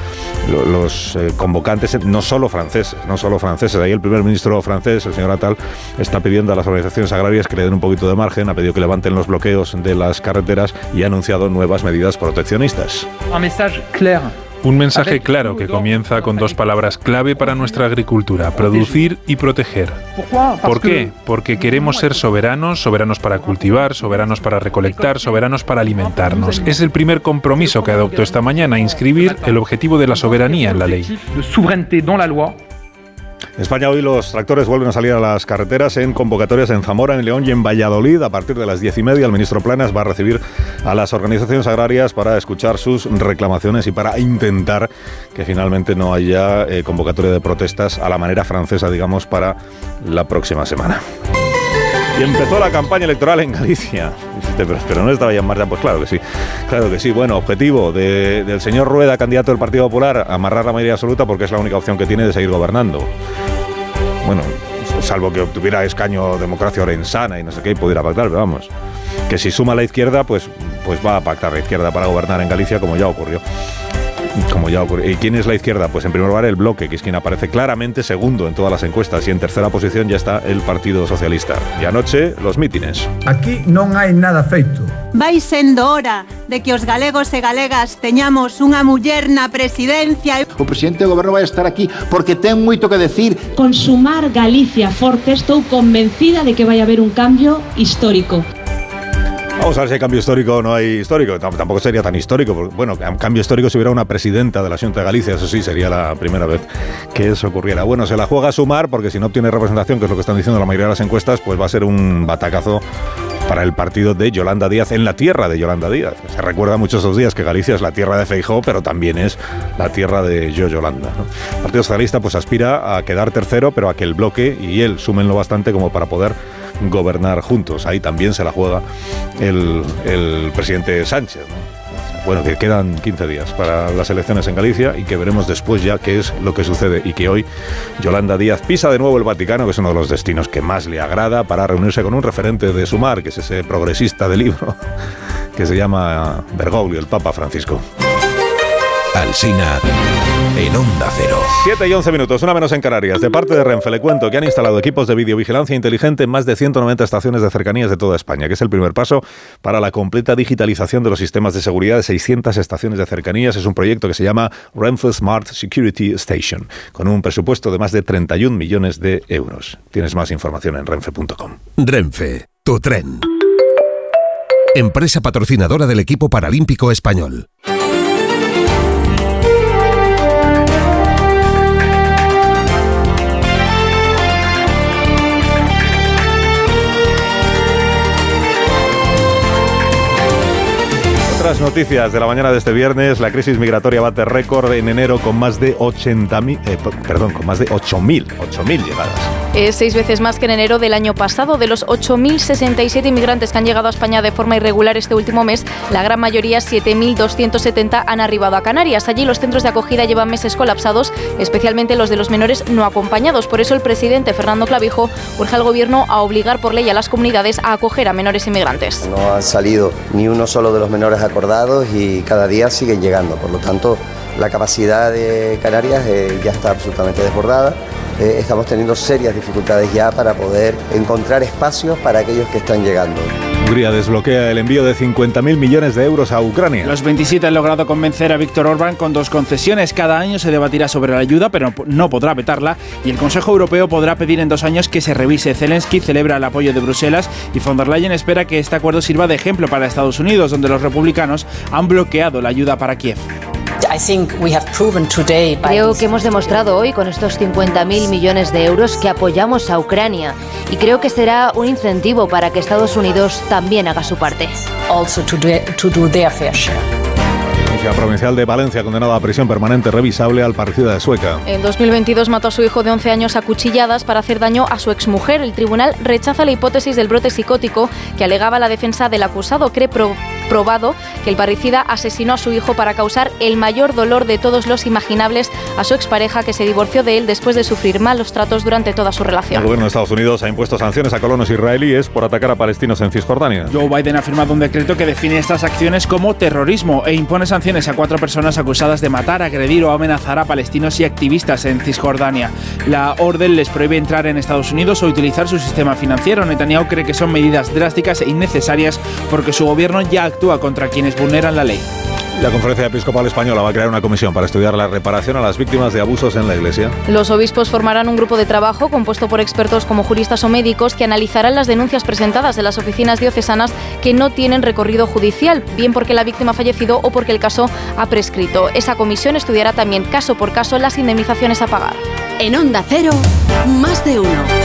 los eh, convocantes, no solo franceses, no solo franceses. Ahí el primer ministro francés, el señor Atal, está pidiendo a las organizaciones agrarias que le den un poquito de margen, ha pedido que levanten los bloqueos de las carreteras y ha anunciado nuevas medidas proteccionistas. Un mensaje claro un mensaje claro que comienza con dos palabras clave para nuestra agricultura, producir y proteger. ¿Por qué? Porque queremos ser soberanos, soberanos para cultivar, soberanos para recolectar, soberanos para alimentarnos. Es el primer compromiso que adoptó esta mañana, inscribir el objetivo de la soberanía en la ley. En España hoy los tractores vuelven a salir a las carreteras en convocatorias en Zamora, en León y en Valladolid. A partir de las diez y media el ministro Planas va a recibir a las organizaciones agrarias para escuchar sus reclamaciones y para intentar que finalmente no haya eh, convocatoria de protestas a la manera francesa, digamos, para la próxima semana. Y empezó la campaña electoral en Galicia. pero, no estaba ya en marcha. Pues claro que sí. Claro que sí. Bueno, objetivo del señor Rueda, candidato del Partido Popular, amarrar la mayoría absoluta porque es la única opción que tiene de seguir gobernando. Bueno, salvo que obtuviera escaño democracia orensana y no sé qué, y pudiera pactar, pero vamos. Que si suma la izquierda, pues, pues va a pactar la izquierda para gobernar en Galicia, como ya ocurrió como ya ocurrió. ¿Y quién es la izquierda? Pues en primer lugar el bloque, que es quien aparece claramente segundo en todas las encuestas y en tercera posición ya está el Partido Socialista. Y anoche los mítines. Aquí no hay nada feito. Vai sendo hora de que os galegos e galegas teñamos unha muller na presidencia. O presidente do goberno vai estar aquí porque ten moito que decir. Consumar Galicia forte, estou convencida de que vai haber un cambio histórico. Vamos a ver si hay cambio histórico o no hay histórico. Tampoco sería tan histórico. Porque, bueno, cambio histórico si hubiera una presidenta de la Junta de Galicia. Eso sí, sería la primera vez que eso ocurriera. Bueno, se la juega a sumar porque si no obtiene representación, que es lo que están diciendo la mayoría de las encuestas, pues va a ser un batacazo para el partido de Yolanda Díaz en la tierra de Yolanda Díaz. Se recuerda muchos esos días que Galicia es la tierra de Feijó, pero también es la tierra de Yo Yolanda. El Partido Socialista pues aspira a quedar tercero, pero a que el bloque y él sumen lo bastante como para poder gobernar juntos. Ahí también se la juega el, presidente Sánchez. Bueno, que quedan 15 días para las elecciones en Galicia y que veremos después ya qué es lo que sucede y que hoy Yolanda Díaz pisa de nuevo el Vaticano, que es uno de los destinos que más le agrada, para reunirse con un referente de Sumar, que es ese progresista de libro que se llama Bergoglio, el Papa Francisco. Alsina en Onda Cero. 7 y 11 minutos, una menos en Canarias. De parte de Renfe, le cuento que han instalado equipos de videovigilancia inteligente en más de 190 estaciones de cercanías de toda España, que es el primer paso para la completa digitalización de los sistemas de seguridad de 600 estaciones de cercanías. Es un proyecto que se llama Renfe Smart Security Station, con un presupuesto de más de 31 millones de euros. Tienes más información en renfe.com. Renfe, tu tren. Empresa patrocinadora del equipo paralímpico español. Otras noticias de la mañana de este viernes, la crisis migratoria bate récord en enero con más de 80.000, eh, perdón, con más de 8.000, 8.000 llegadas. Es seis veces más que en enero del año pasado. De los 8.067 inmigrantes que han llegado a España de forma irregular este último mes, la gran mayoría, 7.270, han arribado a Canarias. Allí los centros de acogida llevan meses colapsados, especialmente los de los menores no acompañados. Por eso el presidente Fernando Clavijo urge al gobierno a obligar por ley a las comunidades a acoger a menores inmigrantes. No han salido ni uno solo de los menores acordados y cada día siguen llegando. Por lo tanto, la capacidad de Canarias eh, ya está absolutamente desbordada. Eh, estamos teniendo serias dificultades ya para poder encontrar espacios para aquellos que están llegando. Hungría desbloquea el envío de 50.000 millones de euros a Ucrania. Los 27 han logrado convencer a Víctor Orbán con dos concesiones. Cada año se debatirá sobre la ayuda, pero no podrá vetarla. Y el Consejo Europeo podrá pedir en dos años que se revise. Zelensky celebra el apoyo de Bruselas y von der Leyen espera que este acuerdo sirva de ejemplo para Estados Unidos, donde los republicanos han bloqueado la ayuda para Kiev. Creo que hemos demostrado hoy con estos 50.000 millones de euros que apoyamos a Ucrania y creo que será un incentivo para que Estados Unidos también haga su parte. La provincial de Valencia condenada a prisión permanente revisable al parecido de Sueca. En 2022 mató a su hijo de 11 años a cuchilladas para hacer daño a su exmujer. El tribunal rechaza la hipótesis del brote psicótico que alegaba la defensa del acusado. Cree probado que el parricida asesinó a su hijo para causar el mayor dolor de todos los imaginables a su expareja que se divorció de él después de sufrir malos tratos durante toda su relación. El gobierno de Estados Unidos ha impuesto sanciones a colonos israelíes por atacar a palestinos en Cisjordania. Joe Biden ha firmado un decreto que define estas acciones como terrorismo e impone sanciones a cuatro personas acusadas de matar, agredir o amenazar a palestinos y activistas en Cisjordania. La orden les prohíbe entrar en Estados Unidos o utilizar su sistema financiero. Netanyahu cree que son medidas drásticas e innecesarias porque su gobierno ya actúa contra quienes vulneran la ley. La Conferencia Episcopal Española va a crear una comisión para estudiar la reparación a las víctimas de abusos en la Iglesia. Los obispos formarán un grupo de trabajo compuesto por expertos como juristas o médicos que analizarán las denuncias presentadas de las oficinas diocesanas que no tienen recorrido judicial, bien porque la víctima ha fallecido o porque el caso ha prescrito. Esa comisión estudiará también caso por caso las indemnizaciones a pagar. En Onda Cero, más de uno.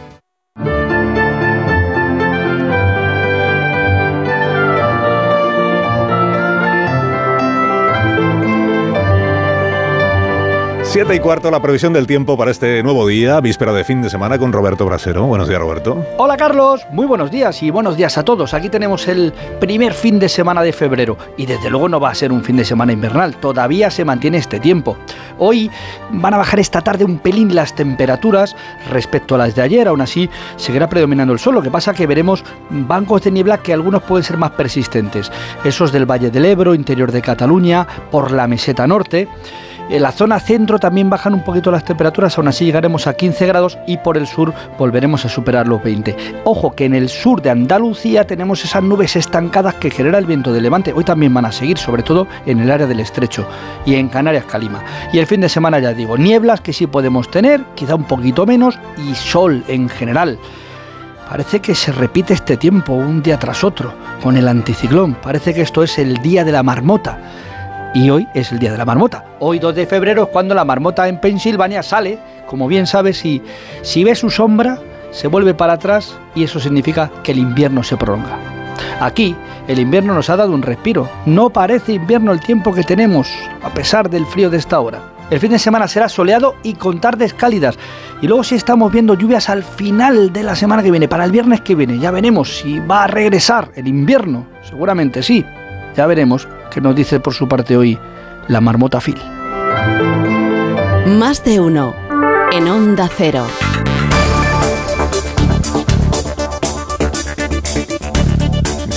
Siete y cuarto, la previsión del tiempo para este nuevo día, víspera de fin de semana con Roberto Brasero. Buenos días, Roberto. Hola, Carlos. Muy buenos días y buenos días a todos. Aquí tenemos el primer fin de semana de febrero y desde luego no va a ser un fin de semana invernal. Todavía se mantiene este tiempo. Hoy van a bajar esta tarde un pelín las temperaturas respecto a las de ayer. Aún así, seguirá predominando el sol. Lo que pasa que veremos bancos de niebla que algunos pueden ser más persistentes. Esos del Valle del Ebro, interior de Cataluña, por la meseta norte. En la zona centro también bajan un poquito las temperaturas, aún así llegaremos a 15 grados y por el sur volveremos a superar los 20. Ojo que en el sur de Andalucía tenemos esas nubes estancadas que genera el viento de levante. Hoy también van a seguir, sobre todo en el área del estrecho y en Canarias, Calima. Y el fin de semana ya digo, nieblas que sí podemos tener, quizá un poquito menos, y sol en general. Parece que se repite este tiempo un día tras otro con el anticiclón. Parece que esto es el día de la marmota y hoy es el día de la marmota. Hoy 2 de febrero es cuando la marmota en Pensilvania sale, como bien sabes, y si ve su sombra, se vuelve para atrás y eso significa que el invierno se prolonga. Aquí el invierno nos ha dado un respiro. No parece invierno el tiempo que tenemos, a pesar del frío de esta hora. El fin de semana será soleado y con tardes cálidas. Y luego sí estamos viendo lluvias al final de la semana que viene, para el viernes que viene. Ya veremos si va a regresar el invierno. Seguramente sí. Ya veremos qué nos dice por su parte hoy la marmota Phil. Más de uno en Onda Cero.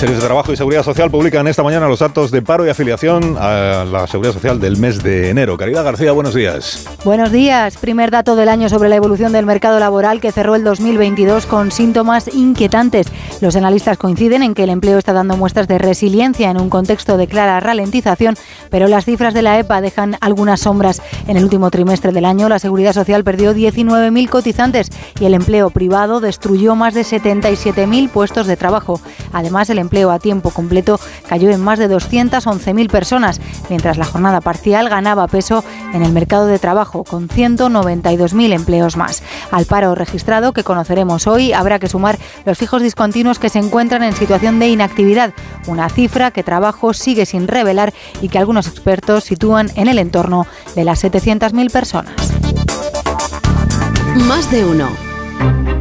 Ministerios de Trabajo y Seguridad Social publican esta mañana los datos de paro y afiliación a la Seguridad Social del mes de enero. Caridad García, buenos días. Buenos días. Primer dato del año sobre la evolución del mercado laboral que cerró el 2022 con síntomas inquietantes. Los analistas coinciden en que el empleo está dando muestras de resiliencia en un contexto de clara ralentización, pero las cifras de la EPA dejan algunas sombras. En el último trimestre del año, la Seguridad Social perdió 19.000 cotizantes y el empleo privado destruyó más de 77.000 puestos de trabajo. Además, el empleo a tiempo completo cayó en más de 211.000 personas, mientras la jornada parcial ganaba peso en el mercado de trabajo, con 192.000 empleos más. Al paro registrado que conoceremos hoy, habrá que sumar los fijos discontinuos que se encuentran en situación de inactividad, una cifra que trabajo sigue sin revelar y que algunos expertos sitúan en el entorno de las 700.000 personas. Más de uno.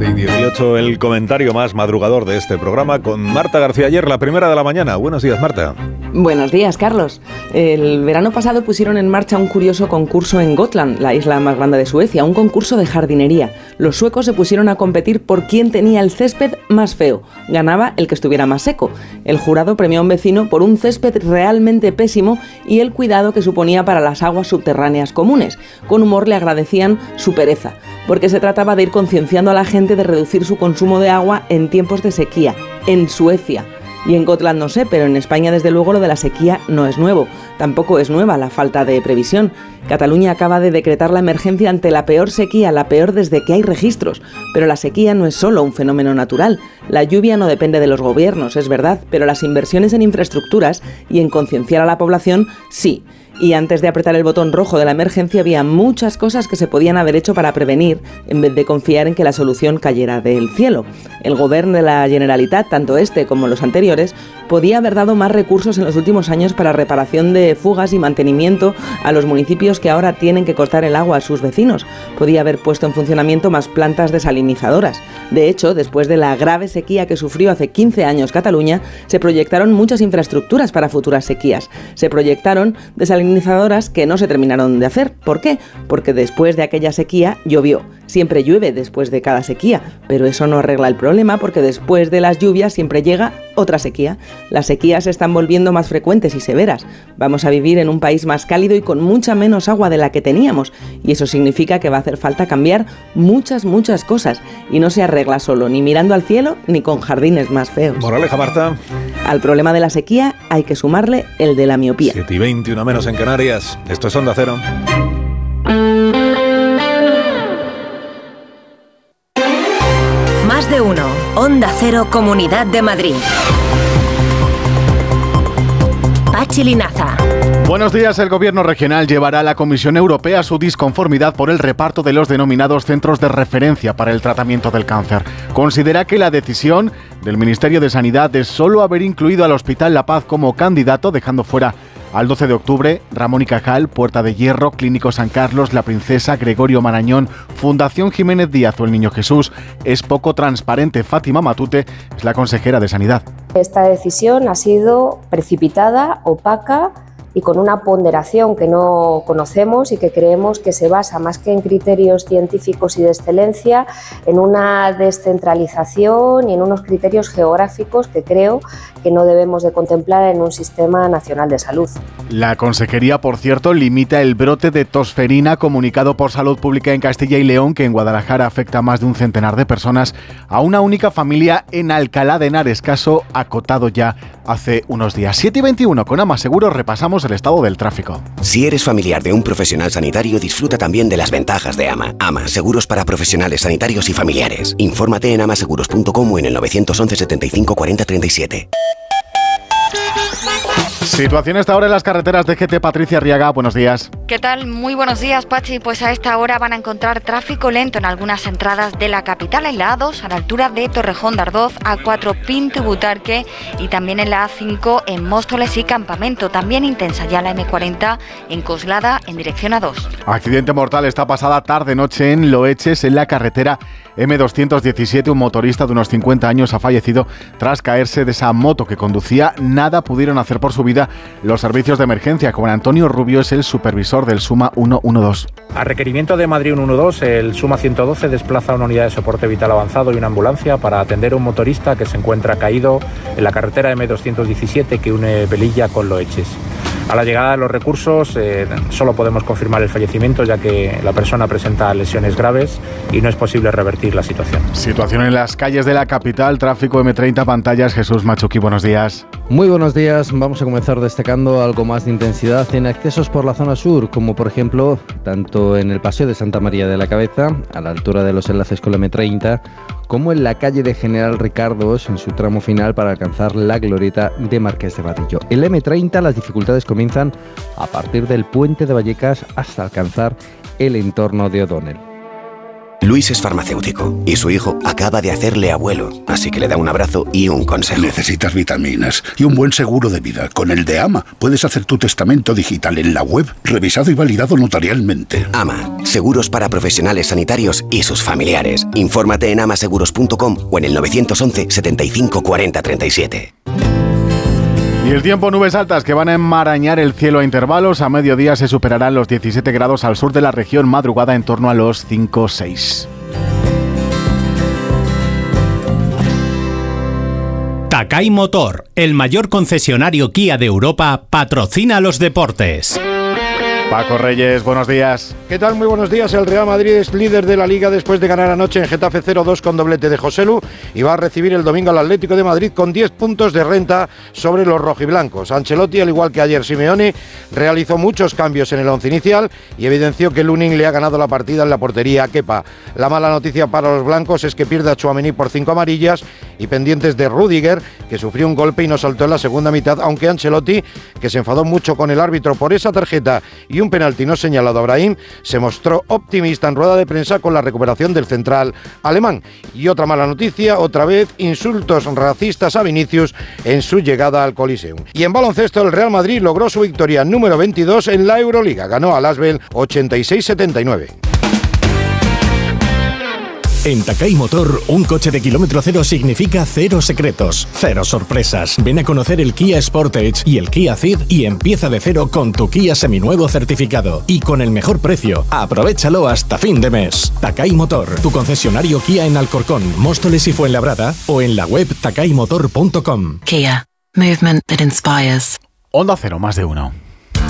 Y 18, el comentario más madrugador de este programa con Marta García ayer, la primera de la mañana. Buenos días, Marta. Buenos días, Carlos. El verano pasado pusieron en marcha un curioso concurso en Gotland, la isla más grande de Suecia, un concurso de jardinería. Los suecos se pusieron a competir por quién tenía el césped más feo. Ganaba el que estuviera más seco. El jurado premió a un vecino por un césped realmente pésimo y el cuidado que suponía para las aguas subterráneas comunes. Con humor le agradecían su pereza, porque se trataba de ir concienciando a la gente de reducir su consumo de agua en tiempos de sequía, en Suecia. Y en Gotland no sé, pero en España desde luego lo de la sequía no es nuevo. Tampoco es nueva la falta de previsión. Cataluña acaba de decretar la emergencia ante la peor sequía, la peor desde que hay registros. Pero la sequía no es solo un fenómeno natural. La lluvia no depende de los gobiernos, es verdad, pero las inversiones en infraestructuras y en concienciar a la población sí. Y antes de apretar el botón rojo de la emergencia había muchas cosas que se podían haber hecho para prevenir en vez de confiar en que la solución cayera del cielo. El gobierno de la Generalitat, tanto este como los anteriores, podía haber dado más recursos en los últimos años para reparación de fugas y mantenimiento a los municipios que ahora tienen que cortar el agua a sus vecinos. Podía haber puesto en funcionamiento más plantas desalinizadoras. De hecho, después de la grave sequía que sufrió hace 15 años Cataluña, se proyectaron muchas infraestructuras para futuras sequías. Se proyectaron desalinizadoras que no se terminaron de hacer. ¿Por qué? Porque después de aquella sequía llovió. Siempre llueve después de cada sequía, pero eso no arregla el problema porque después de las lluvias siempre llega otra sequía. Las sequías se están volviendo más frecuentes y severas. Vamos a vivir en un país más cálido y con mucha menos agua de la que teníamos, y eso significa que va a hacer falta cambiar muchas, muchas cosas, y no se arregla solo ni mirando al cielo ni con jardines más feos. Moraleja, Marta. Al problema de la sequía hay que sumarle el de la miopía. 7 y 21 menos en Canarias. Esto es Onda Cero. Más de uno. Onda Cero, Comunidad de Madrid. Pachi Linaza. Buenos días. El Gobierno regional llevará a la Comisión Europea su disconformidad por el reparto de los denominados centros de referencia para el tratamiento del cáncer. Considera que la decisión del Ministerio de Sanidad de solo haber incluido al Hospital La Paz como candidato, dejando fuera al 12 de octubre, Ramón y Cajal, Puerta de Hierro, Clínico San Carlos, La Princesa, Gregorio Marañón, Fundación Jiménez Díaz o el Niño Jesús, es poco transparente. Fátima Matute es la consejera de Sanidad. Esta decisión ha sido precipitada, opaca y con una ponderación que no conocemos y que creemos que se basa más que en criterios científicos y de excelencia, en una descentralización y en unos criterios geográficos que creo que no debemos de contemplar en un sistema nacional de salud. La consejería, por cierto, limita el brote de tosferina comunicado por Salud Pública en Castilla y León, que en Guadalajara afecta a más de un centenar de personas, a una única familia en Alcalá de Henares, caso acotado ya hace unos días. 7 y 21 con Ama Seguros repasamos el estado del tráfico. Si eres familiar de un profesional sanitario, disfruta también de las ventajas de Ama. Ama, seguros para profesionales sanitarios y familiares. Infórmate en amaseguros.com o en el 911 75 40 37. you Situación hasta ahora en las carreteras de GT Patricia Riaga. Buenos días. ¿Qué tal? Muy buenos días, Pachi. Pues a esta hora van a encontrar tráfico lento en algunas entradas de la capital, en la A2, a la altura de Torrejón de Ardoz, A4 Pinto y Butarque y también en la A5 en Móstoles y Campamento. También intensa ya la M40 en Coslada en dirección A2. Accidente mortal esta pasada tarde-noche en Loeches, en la carretera M217. Un motorista de unos 50 años ha fallecido tras caerse de esa moto que conducía. Nada pudieron hacer por su vida los servicios de emergencia. Como Antonio Rubio es el supervisor del Suma 112. A requerimiento de Madrid 112, el Suma 112 desplaza una unidad de soporte vital avanzado y una ambulancia para atender a un motorista que se encuentra caído en la carretera M217 que une Velilla con Loeches. A la llegada de los recursos eh, solo podemos confirmar el fallecimiento ya que la persona presenta lesiones graves y no es posible revertir la situación. Situación en las calles de la capital, tráfico M30 pantallas. Jesús Machuqui, buenos días. Muy buenos días. Vamos a comenzar destacando algo más de intensidad en accesos por la zona sur, como por ejemplo tanto en el Paseo de Santa María de la Cabeza, a la altura de los enlaces con la M30, como en la calle de General Ricardos en su tramo final para alcanzar la glorieta de Marqués de Batillo. El M30 las dificultades comienzan a partir del puente de Vallecas hasta alcanzar el entorno de O'Donnell. Luis es farmacéutico y su hijo acaba de hacerle abuelo, así que le da un abrazo y un consejo. Necesitas vitaminas y un buen seguro de vida. Con el de AMA puedes hacer tu testamento digital en la web, revisado y validado notarialmente. AMA, seguros para profesionales sanitarios y sus familiares. Infórmate en amaseguros.com o en el 911 75 40 37. Y el tiempo, nubes altas que van a enmarañar el cielo a intervalos. A mediodía se superarán los 17 grados al sur de la región, madrugada en torno a los 5 o 6. Takai Motor, el mayor concesionario Kia de Europa, patrocina los deportes. Paco Reyes, buenos días. ¿Qué tal? Muy buenos días. El Real Madrid es líder de la liga después de ganar anoche en Getafe 0-2 con doblete de Joselu y va a recibir el domingo al Atlético de Madrid con 10 puntos de renta sobre los rojiblancos. Ancelotti, al igual que ayer Simeone, realizó muchos cambios en el once inicial y evidenció que Lunin le ha ganado la partida en la portería a Kepa. La mala noticia para los blancos es que pierde a Chuamení por cinco amarillas y pendientes de Rudiger, que sufrió un golpe y no saltó en la segunda mitad, aunque Ancelotti, que se enfadó mucho con el árbitro por esa tarjeta y un penalti no señalado a Brahim, se mostró optimista en rueda de prensa con la recuperación del central alemán. Y otra mala noticia, otra vez insultos racistas a Vinicius en su llegada al Coliseum. Y en baloncesto el Real Madrid logró su victoria número 22 en la Euroliga, ganó al Asbel 86-79. En Takai Motor, un coche de kilómetro cero significa cero secretos, cero sorpresas. Ven a conocer el Kia Sportage y el Kia Ceed y empieza de cero con tu Kia seminuevo certificado. Y con el mejor precio, aprovechalo hasta fin de mes. Takai Motor, tu concesionario Kia en Alcorcón, Móstoles y Fuenlabrada o en la web takaimotor.com. Kia, movement that inspires. Onda Cero, más de uno.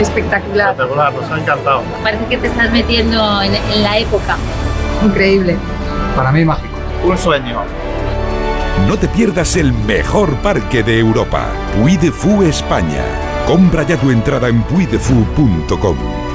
Espectacular. Espectacular, nos ha encantado. Parece que te estás metiendo en, en la época. Increíble. Para mí mágico. Un sueño. No te pierdas el mejor parque de Europa, Puy de Fou España. Compra ya tu entrada en puydefou.com.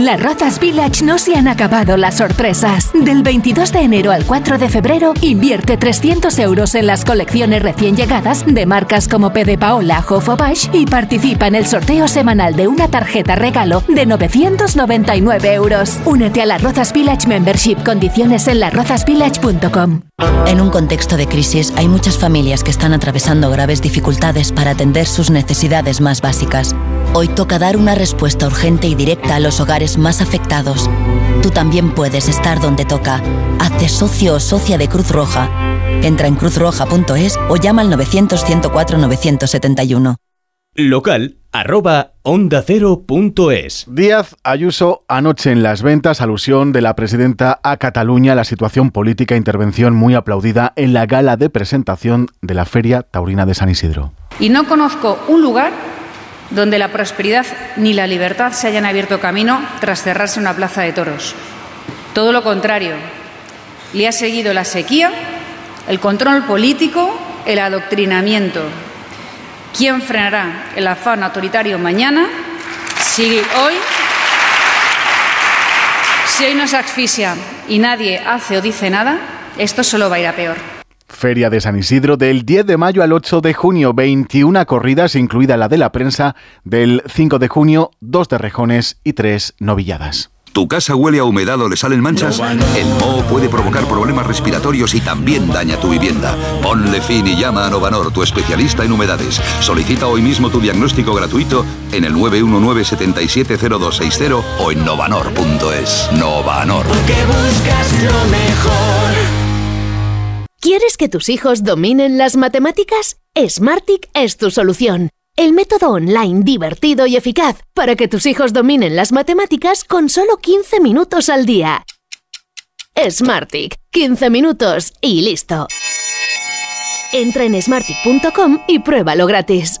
Las Rozas Village no se han acabado las sorpresas. Del 22 de enero al 4 de febrero, invierte 300 euros en las colecciones recién llegadas de marcas como P. de Paola, Hof y participa en el sorteo semanal de una tarjeta regalo de 999 euros. Únete a la Rozas Village Membership. Condiciones en larrozasvillage.com. En un contexto de crisis, hay muchas familias que están atravesando graves dificultades para atender sus necesidades más básicas. Hoy toca dar una respuesta urgente y directa a los hogares más afectados. Tú también puedes estar donde toca. Hazte socio o socia de Cruz Roja. Entra en cruzroja.es o llama al 900 104 971. Local arroba ondacero.es. Díaz Ayuso anoche en las ventas, alusión de la presidenta a Cataluña, la situación política, intervención muy aplaudida en la gala de presentación de la Feria Taurina de San Isidro. Y no conozco un lugar donde la prosperidad ni la libertad se hayan abierto camino tras cerrarse una plaza de toros. Todo lo contrario, le ha seguido la sequía, el control político, el adoctrinamiento, ¿Quién frenará el afán autoritario mañana si hoy, si hoy nos asfixia y nadie hace o dice nada? Esto solo va a ir a peor. Feria de San Isidro del 10 de mayo al 8 de junio, 21 corridas, incluida la de la prensa, del 5 de junio, 2 de rejones y 3 novilladas. ¿Tu casa huele a humedad o le salen manchas? El moho puede provocar problemas respiratorios y también daña tu vivienda. Ponle fin y llama a Novanor, tu especialista en humedades. Solicita hoy mismo tu diagnóstico gratuito en el 919-770260 o en novanor.es. Novanor. buscas lo mejor. ¿Quieres que tus hijos dominen las matemáticas? Smartic es tu solución el método online divertido y eficaz para que tus hijos dominen las matemáticas con solo 15 minutos al día. Smartick, 15 minutos y listo. Entra en smartick.com y pruébalo gratis.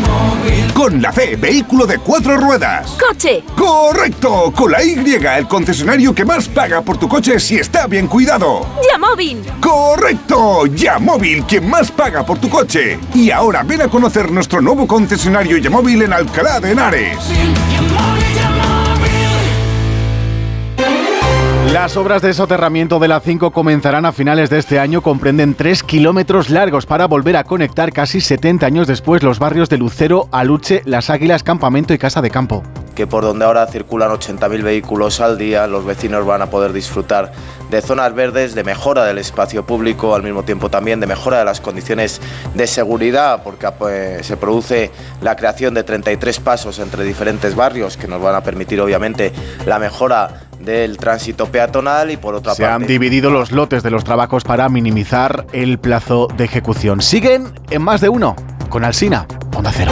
Con la C, vehículo de cuatro ruedas. ¡Coche! ¡Correcto! Con la Y, el concesionario que más paga por tu coche si está bien cuidado. ¡Yamóvil! ¡Correcto! Yamóvil, quien más paga por tu coche. Y ahora ven a conocer nuestro nuevo concesionario Yamóvil en Alcalá de Henares. Las obras de soterramiento de la 5 comenzarán a finales de este año. Comprenden 3 kilómetros largos para volver a conectar casi 70 años después los barrios de Lucero, Aluche, Las Águilas, Campamento y Casa de Campo. Que por donde ahora circulan 80.000 vehículos al día, los vecinos van a poder disfrutar de zonas verdes, de mejora del espacio público, al mismo tiempo también de mejora de las condiciones de seguridad, porque pues, se produce la creación de 33 pasos entre diferentes barrios que nos van a permitir obviamente la mejora del tránsito peatonal y por otra parte... Se han dividido los lotes de los trabajos para minimizar el plazo de ejecución. Siguen en más de uno con Alsina, Onda Cero.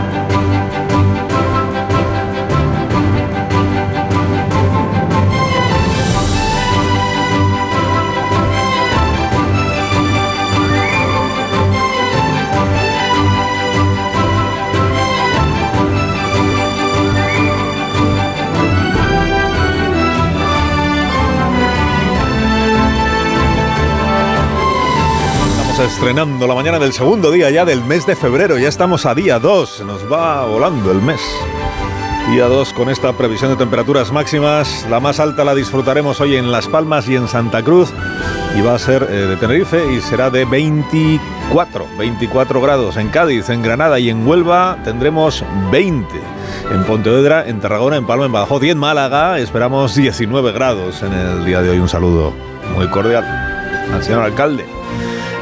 Estrenando la mañana del segundo día ya del mes de febrero. Ya estamos a día 2, nos va volando el mes. Día 2 con esta previsión de temperaturas máximas. La más alta la disfrutaremos hoy en Las Palmas y en Santa Cruz. Y va a ser eh, de Tenerife y será de 24, 24 grados. En Cádiz, en Granada y en Huelva tendremos 20. En Pontevedra, en Tarragona, en Palma, en Badajoz y en Málaga esperamos 19 grados en el día de hoy. Un saludo muy cordial al señor alcalde.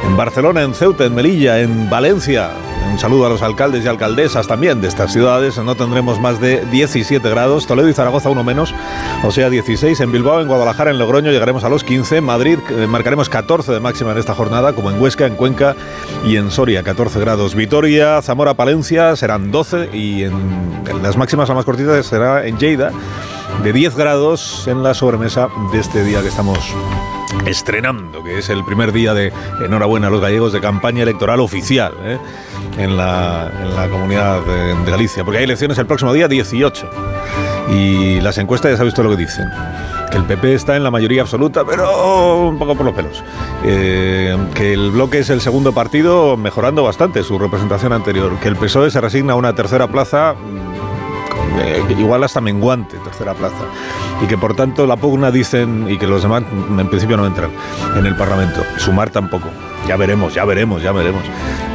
En Barcelona, en Ceuta, en Melilla, en Valencia. Un saludo a los alcaldes y alcaldesas también de estas ciudades. No tendremos más de 17 grados. Toledo y Zaragoza uno menos, o sea 16. En Bilbao, en Guadalajara, en Logroño llegaremos a los 15. Madrid eh, marcaremos 14 de máxima en esta jornada, como en Huesca, en Cuenca y en Soria 14 grados. Vitoria, Zamora, Palencia serán 12 y en, las máximas la más cortitas será en Lleida de 10 grados en la sobremesa de este día que estamos estrenando, que es el primer día de enhorabuena a los gallegos de campaña electoral oficial ¿eh? en, la, en la comunidad de, Galicia, porque hay elecciones el próximo día 18 y las encuestas ya sabéis todo lo que dicen. Que el PP está en la mayoría absoluta, pero un poco por los pelos. Eh, que el bloque es el segundo partido mejorando bastante su representación anterior. Que el PSOE se resigna a una tercera plaza eh, igual hasta menguante, tercera plaza. Y que por tanto la pugna dicen, y que los demás en principio no entran en el Parlamento. Sumar tampoco. Ya veremos, ya veremos, ya veremos.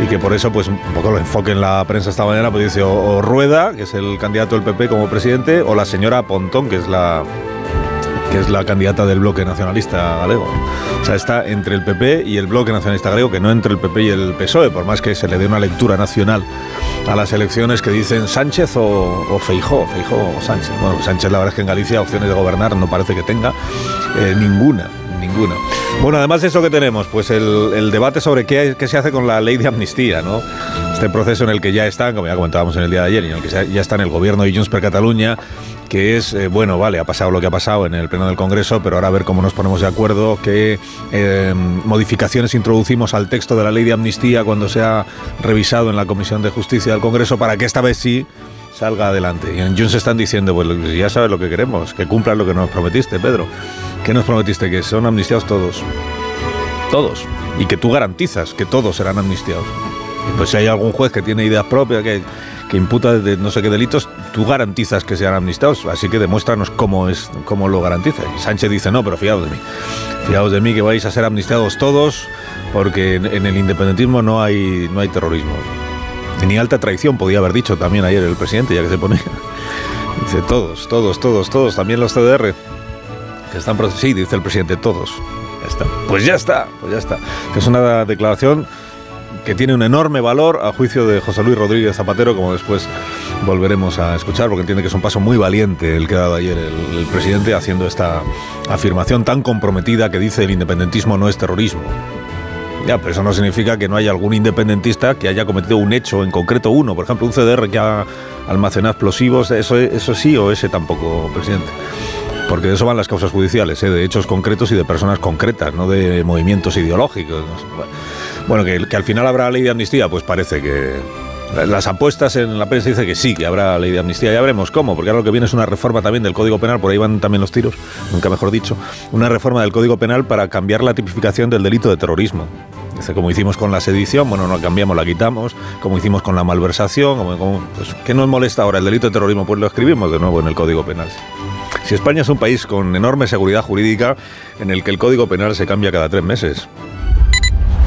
Y que por eso, pues un poco lo enfoque en la prensa esta mañana, pues dice o, o Rueda, que es el candidato del PP como presidente, o la señora Pontón, que es la que es la candidata del bloque nacionalista galego. O sea, está entre el PP y el bloque nacionalista galego, que no entre el PP y el PSOE, por más que se le dé una lectura nacional a las elecciones que dicen Sánchez o, o Feijó, Feijó o Sánchez. Bueno, Sánchez la verdad es que en Galicia opciones de gobernar no parece que tenga eh, ninguna. Ninguna. Bueno, además de eso que tenemos, pues el, debate sobre qué, qué se hace con la ley de amnistía, ¿no? Este proceso en el que ya están, como ya comentábamos en el día de ayer, en el que ya está el gobierno de Junts per Cataluña, que es, eh, bueno, vale, ha pasado lo que ha pasado en el Pleno del Congreso, pero ahora a ver cómo nos ponemos de acuerdo, qué eh, modificaciones introducimos al texto de la ley de amnistía cuando se ha revisado en la Comisión de Justicia del Congreso para que esta vez sí salga adelante. Y en Junts están diciendo, pues ya sabes lo que queremos, que cumplan lo que nos prometiste, Pedro. ¿Qué nos prometiste? Que son amnistiados todos. Todos. Y que tú garantizas que todos serán amnistiados. Pues si hay algún juez que tiene ideas propias, que, que imputa de no sé qué delitos, tú garantizas que sean amnistiados. Así que demuéstranos cómo, es, cómo lo garantiza. Y Sánchez dice, no, pero fiaos de mí. Fiaos de mí que vais a ser amnistiados todos, porque en, el independentismo no hay, no hay terrorismo. Ni alta traición, podía haber dicho también ayer el presidente, ya que se ponía. Dice, todos, todos, todos, todos, también los CDR. Que están sí, dice el presidente, todos. Está. Pues ya está, pues ya está. Es una declaración que tiene un enorme valor a juicio de José Luis Rodríguez Zapatero, como después volveremos a escuchar, porque entiende que es un paso muy valiente el que ha dado ayer el, presidente haciendo esta afirmación tan comprometida que dice el independentismo no es terrorismo. Ya, pero eso no significa que no haya algún independentista que haya cometido un hecho, en concreto uno, por ejemplo, un CDR que ha almacenado explosivos, eso, eso sí o ese tampoco, presidente. Porque de eso van las causas judiciales, ¿eh? de hechos concretos y de personas concretas, no de movimientos ideológicos. Bueno, que, al final habrá ley de amnistía, pues parece que... Las apuestas en la prensa dicen que sí, que habrá ley de amnistía. Ya veremos cómo, porque ahora lo que viene es una reforma también del Código Penal, por ahí van también los tiros, nunca mejor dicho, una reforma del Código Penal para cambiar la tipificación del delito de terrorismo. Dice, como hicimos con la sedición, bueno, no la cambiamos, la quitamos, como hicimos con la malversación, como, como- pues, ¿qué nos molesta ahora el delito de terrorismo? Pues lo escribimos de nuevo en el Código Penal. Si España es un país con enorme seguridad jurídica en el que el Código Penal se cambia cada tres meses.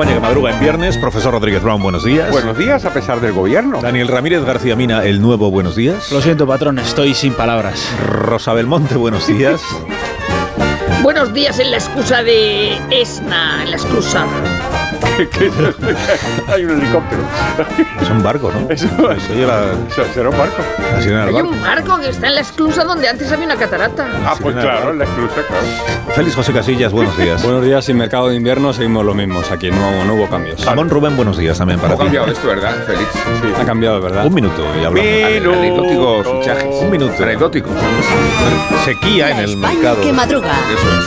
España que madruga en viernes, profesor Rodríguez Brown, buenos días. Buenos días, a pesar del gobierno. Daniel Ramírez García Mina, el nuevo, buenos días. Lo siento, patrón, estoy sin palabras. Rosa Belmonte, buenos días. Buenos días en la excusa de Esna, en la excusa. Hay un helicóptero. Es un barco, ¿no? Eso, la, será un barco. del Hay barco. un barco que está en la esclusa donde antes había una catarata. Ah, pues nada. claro, la exclusa, claro. Félix José Casillas, buenos días. Buenos días, sin mercado de invierno seguimos los mismos aquí, no, no hubo cambios. Ramón Rubén, buenos días también para Ha ti. cambiado esto, ¿verdad, Félix? Ha cambiado, ¿verdad? Un minuto y hablamos. Anecdóticos fichajes. Un minuto. Anecdóticos. Sequía en el España mercado. que madruga. Eso es.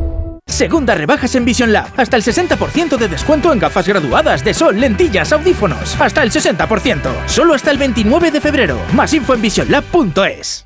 Segunda rebajas en Vision Lab. Hasta el 60% de descuento en gafas graduadas de sol, lentillas, audífonos. Hasta el 60%. Solo hasta el 29 de febrero. Más info en visionlab.es.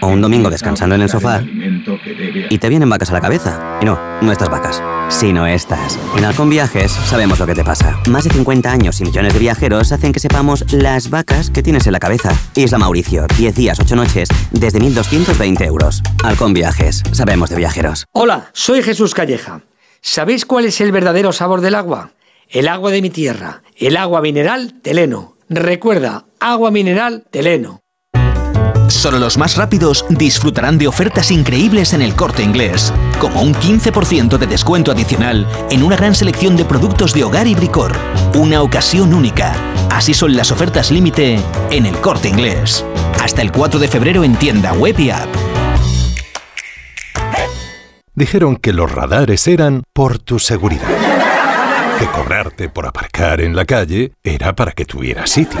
o un domingo descansando en el sofá y te vienen vacas a la cabeza. Y no, no estas vacas, sino estas. En Halcón Viajes sabemos lo que te pasa. Más de 50 años y millones de viajeros hacen que sepamos las vacas que tienes en la cabeza. Isla Mauricio, 10 días, 8 noches, desde 1.220 euros. Halcón Viajes, sabemos de viajeros. Hola, soy Jesús Calleja. ¿Sabéis cuál es el verdadero sabor del agua? El agua de mi tierra, el agua mineral Teleno. Recuerda, agua mineral Teleno. Solo los más rápidos disfrutarán de ofertas increíbles en el corte inglés, como un 15% de descuento adicional en una gran selección de productos de hogar y bricor. Una ocasión única. Así son las ofertas límite en el corte inglés. Hasta el 4 de febrero en tienda web y app. Dijeron que los radares eran por tu seguridad. Que cobrarte por aparcar en la calle era para que tuvieras sitio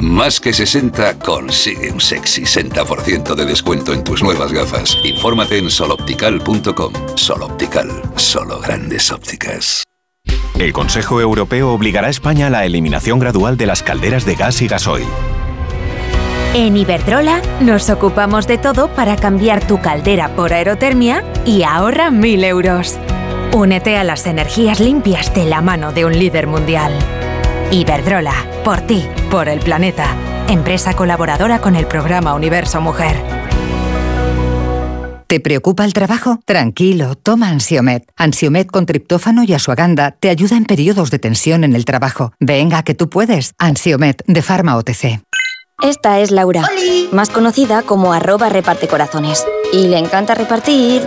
Más que 60 consigue un sexy 60% de descuento en tus nuevas gafas. Infórmate en soloptical.com. Soloptical, solo grandes ópticas. El Consejo Europeo obligará a España a la eliminación gradual de las calderas de gas y gasoil. En Iberdrola nos ocupamos de todo para cambiar tu caldera por aerotermia y ahorra 1.000 euros. Únete a las energías limpias de la mano de un líder mundial. Iberdrola, por ti, por el planeta. Empresa colaboradora con el programa Universo Mujer. ¿Te preocupa el trabajo? Tranquilo, toma Ansiomet. Ansiomet con triptófano y asuaganda te ayuda en periodos de tensión en el trabajo. Venga, que tú puedes. Ansiomet de Pharma OTC. Esta es Laura, más conocida como arroba reparte corazones. Y le encanta repartir,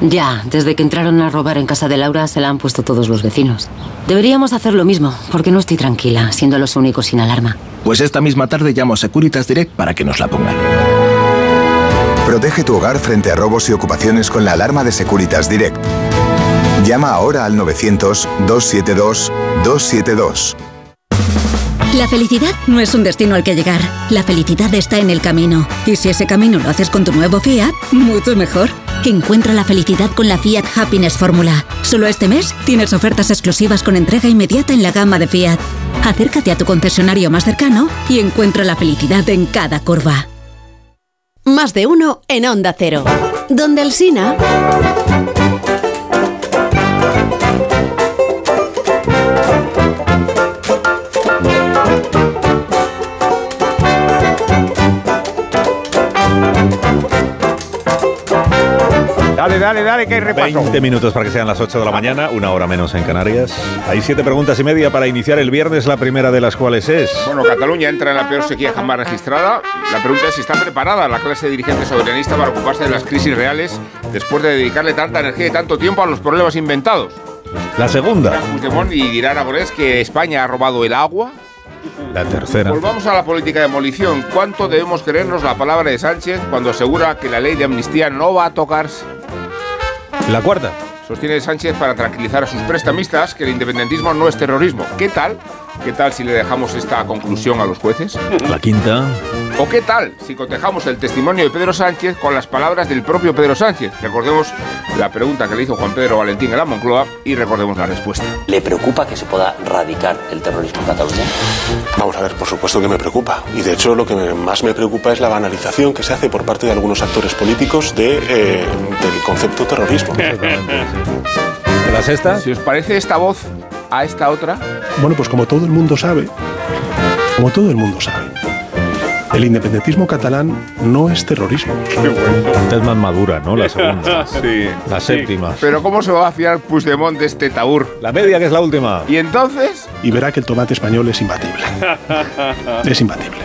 Ya, desde que entraron a robar en casa de Laura se la han puesto todos los vecinos. Deberíamos hacer lo mismo, porque no estoy tranquila, siendo los únicos sin alarma. Pues esta misma tarde llamo a Securitas Direct para que nos la pongan. Protege tu hogar frente a robos y ocupaciones con la alarma de Securitas Direct. Llama ahora al 900-272-272. La felicidad no es un destino al que llegar. La felicidad está en el camino. Y si ese camino lo haces con tu nuevo Fiat, mucho mejor. Encuentra la felicidad con la Fiat Happiness Fórmula. Solo este mes tienes ofertas exclusivas con entrega inmediata en la gama de Fiat. Acércate a tu concesionario más cercano y encuentra la felicidad en cada curva. Más de uno en Onda Cero. Donde el Sina. Dale, dale, dale, que hay repaso. 20 minutos para que sean las 8 de la mañana, una hora menos en Canarias. Hay siete preguntas y media para iniciar el viernes, la primera de las cuales es... Bueno, Cataluña entra en la peor sequía jamás registrada. La pregunta es si está preparada la clase dirigente soberanista para ocuparse de las crisis reales después de dedicarle tanta energía y tanto tiempo a los problemas inventados. La segunda. Y dirá Aragonés que España ha robado el agua. La tercera. Volvamos a la política de demolición. ¿Cuánto debemos creernos la palabra de Sánchez cuando asegura que la ley de amnistía no va a tocarse? La cuarta. Sostiene Sánchez para tranquilizar a sus prestamistas que el independentismo no es terrorismo. ¿Qué tal? ¿Qué tal si le dejamos esta conclusión a los jueces? La quinta. ¿O qué tal si cotejamos el testimonio de Pedro Sánchez con las palabras del propio Pedro Sánchez? Recordemos la pregunta que le hizo Juan Pedro Valentín en la Moncloa y recordemos la respuesta. ¿Le preocupa que se pueda radicar el terrorismo en Cataluña? Vamos a ver, por supuesto que me preocupa. Y de hecho lo que me- más me preocupa es la banalización que se hace por parte de algunos actores políticos de, eh, del concepto terrorismo. ¿La sexta? Si os parece esta voz a esta otra, Bueno, pues como todo el mundo sabe, como todo el mundo sabe, el independentismo catalán no es terrorismo. Esta es más madura, ¿no? La segunda. Sí. La séptima. pero ¿cómo se va a fiar Puigdemont de este taur? La media, que es la última. ¿Y entonces? Y verá que el tomate español es imbatible. Es imbatible.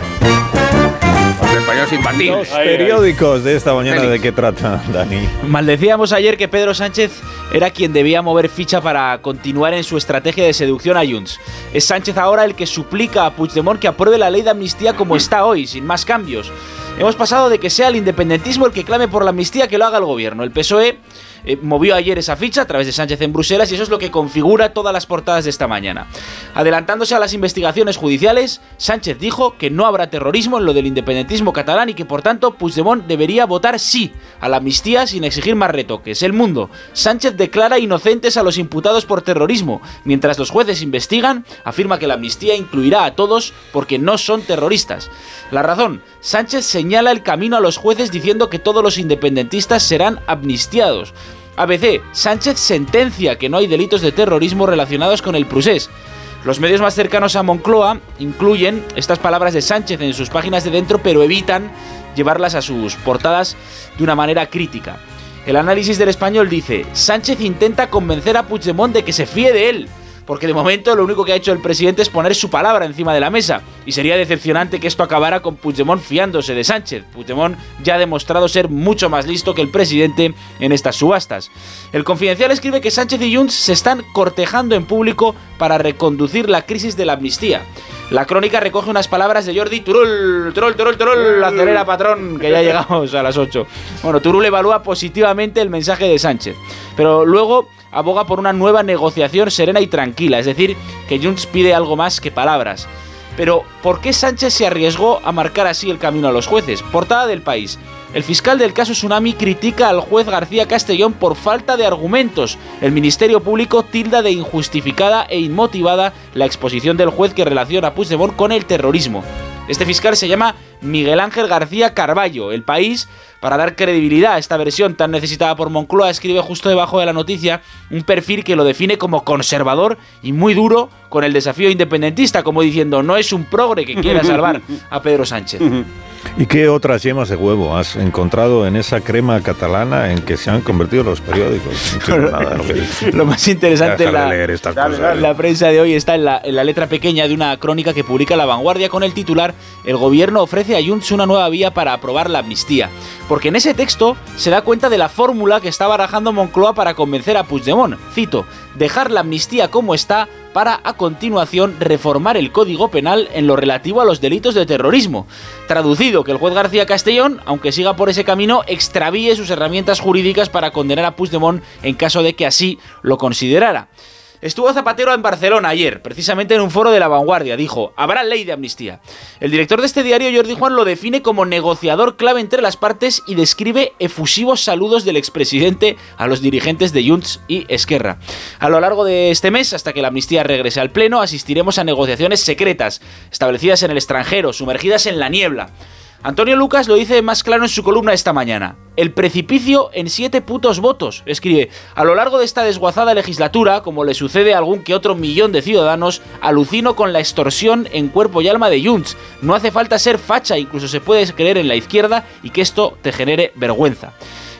Los españoles infantiles. Los periódicos de esta mañana, ¿de qué trata, Dani? Maldecíamos ayer que Pedro Sánchez era quien debía mover ficha para continuar en su estrategia de seducción a Junts. Es Sánchez ahora el que suplica a Puigdemont que apruebe la ley de amnistía como está hoy, sin más cambios. Hemos pasado de que sea el independentismo el que clame por la amnistía que lo haga el gobierno. El PSOE eh, movió ayer esa ficha a través de Sánchez en Bruselas y eso es lo que configura todas las portadas de esta mañana. Adelantándose a las investigaciones judiciales, Sánchez dijo que no habrá terrorismo en lo del independentismo catalán y que por tanto Puigdemont debería votar sí a la amnistía sin exigir más retoques. El mundo. Sánchez declara inocentes a los imputados por terrorismo. Mientras los jueces investigan, afirma que la amnistía incluirá a todos porque no son terroristas. La razón. Sánchez señala el camino a los jueces diciendo que todos los independentistas serán amnistiados. ABC. Sánchez sentencia que no hay delitos de terrorismo relacionados con el procés. Los medios más cercanos a Moncloa incluyen estas palabras de Sánchez en sus páginas de dentro, pero evitan llevarlas a sus portadas de una manera crítica. El análisis del español dice, Sánchez intenta convencer a Puigdemont de que se fíe de él, porque de momento lo único que ha hecho el presidente es poner su palabra encima de la mesa, y sería decepcionante que esto acabara con Puigdemont fiándose de Sánchez. Puigdemont ya ha demostrado ser mucho más listo que el presidente en estas subastas. El Confidencial escribe que Sánchez y Junts se están cortejando en público para reconducir la crisis de la amnistía. La crónica recoge unas palabras de Jordi Turul. Turul, Turul, Turul, acelera patrón, que ya llegamos a las 8. Bueno, Turul evalúa positivamente el mensaje de Sánchez, pero luego aboga por una nueva negociación serena y tranquila, es decir, que Junts pide algo más que palabras. Pero, ¿por qué Sánchez se arriesgó a marcar así el camino a los jueces? Portada del país. El fiscal del caso Tsunami critica al juez García Castellón por falta de argumentos. El Ministerio Público tilda de injustificada e inmotivada la exposición del juez que relaciona a Puigdemont con el terrorismo. Este fiscal se llama Miguel Ángel García Carballo. El país, para dar credibilidad a esta versión tan necesitada por Moncloa, escribe justo debajo de la noticia un perfil que lo define como conservador y muy duro con el desafío independentista, como diciendo no es un progre que quiera salvar a Pedro Sánchez. ¿Y qué otras yemas de huevo has encontrado en esa crema catalana en que se han convertido los periódicos? No nada lo más interesante de la, leer estas la- cosas. la prensa de hoy está en la, en la letra pequeña de una crónica que publica La Vanguardia con el titular El gobierno ofrece a Junts una nueva vía para aprobar la amnistía. Porque en ese texto se da cuenta de la fórmula que está barajando Moncloa para convencer a Puigdemont. Cito, dejar la amnistía como está para a continuación reformar el Código Penal en lo relativo a los delitos de terrorismo. Traducido, que el juez García Castellón, aunque siga por ese camino, extravíe sus herramientas jurídicas para condenar a Puigdemont en caso de que así lo considerara. Estuvo Zapatero en Barcelona ayer, precisamente en un foro de la vanguardia. Dijo, habrá ley de amnistía. El director de este diario, Jordi Juan, lo define como negociador clave entre las partes y describe efusivos saludos del expresidente a los dirigentes de Junts y Esquerra. A lo largo de este mes, hasta que la amnistía regrese al Pleno, asistiremos a negociaciones secretas, establecidas en el extranjero, sumergidas en la niebla. Antonio Lucas lo dice más claro en su columna esta mañana. El precipicio en siete putos votos. Escribe, a lo largo de esta desguazada legislatura, como le sucede a algún que otro millón de ciudadanos, alucino con la extorsión en cuerpo y alma de Junts. No hace falta ser facha, incluso se puede creer en la izquierda y que esto te genere vergüenza.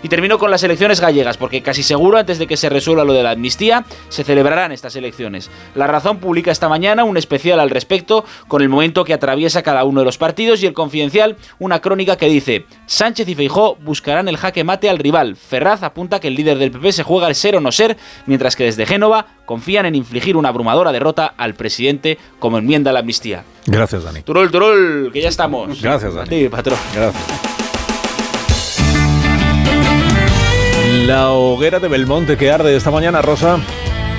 Y termino con las elecciones gallegas, porque casi seguro antes de que se resuelva lo de la amnistía, se celebrarán estas elecciones. La Razón publica esta mañana un especial al respecto, con el momento que atraviesa cada uno de los partidos, y el Confidencial una crónica que dice, Sánchez y Feijó buscarán el jaque mate al rival. Ferraz apunta que el líder del PP se juega el ser o no ser, mientras que desde Génova confían en infligir una abrumadora derrota al presidente como enmienda a la amnistía. Gracias, Dani. Turol, turol, que ya estamos. Gracias, Dani. Sí, patrón. Gracias. La hoguera de Belmonte que arde esta mañana, Rosa.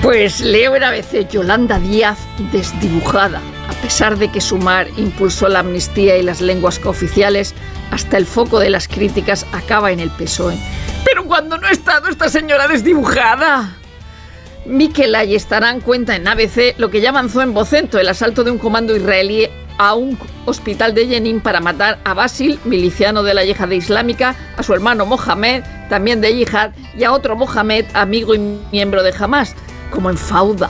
Pues leo en ABC Yolanda Díaz desdibujada, a pesar de que Sumar impulsó la amnistía y las lenguas cooficiales, hasta el foco de las críticas acaba en el PSOE. Pero cuando no ha estado esta señora desdibujada. Mikel Ayestarán cuenta en ABC lo que ya avanzó en Bocento, el asalto de un comando israelí a un hospital de Jenin para matar a Basil, miliciano de la yihad islámica, a su hermano Mohamed, también de yihad, y a otro Mohamed, amigo y miembro de Hamas, como en Fauda.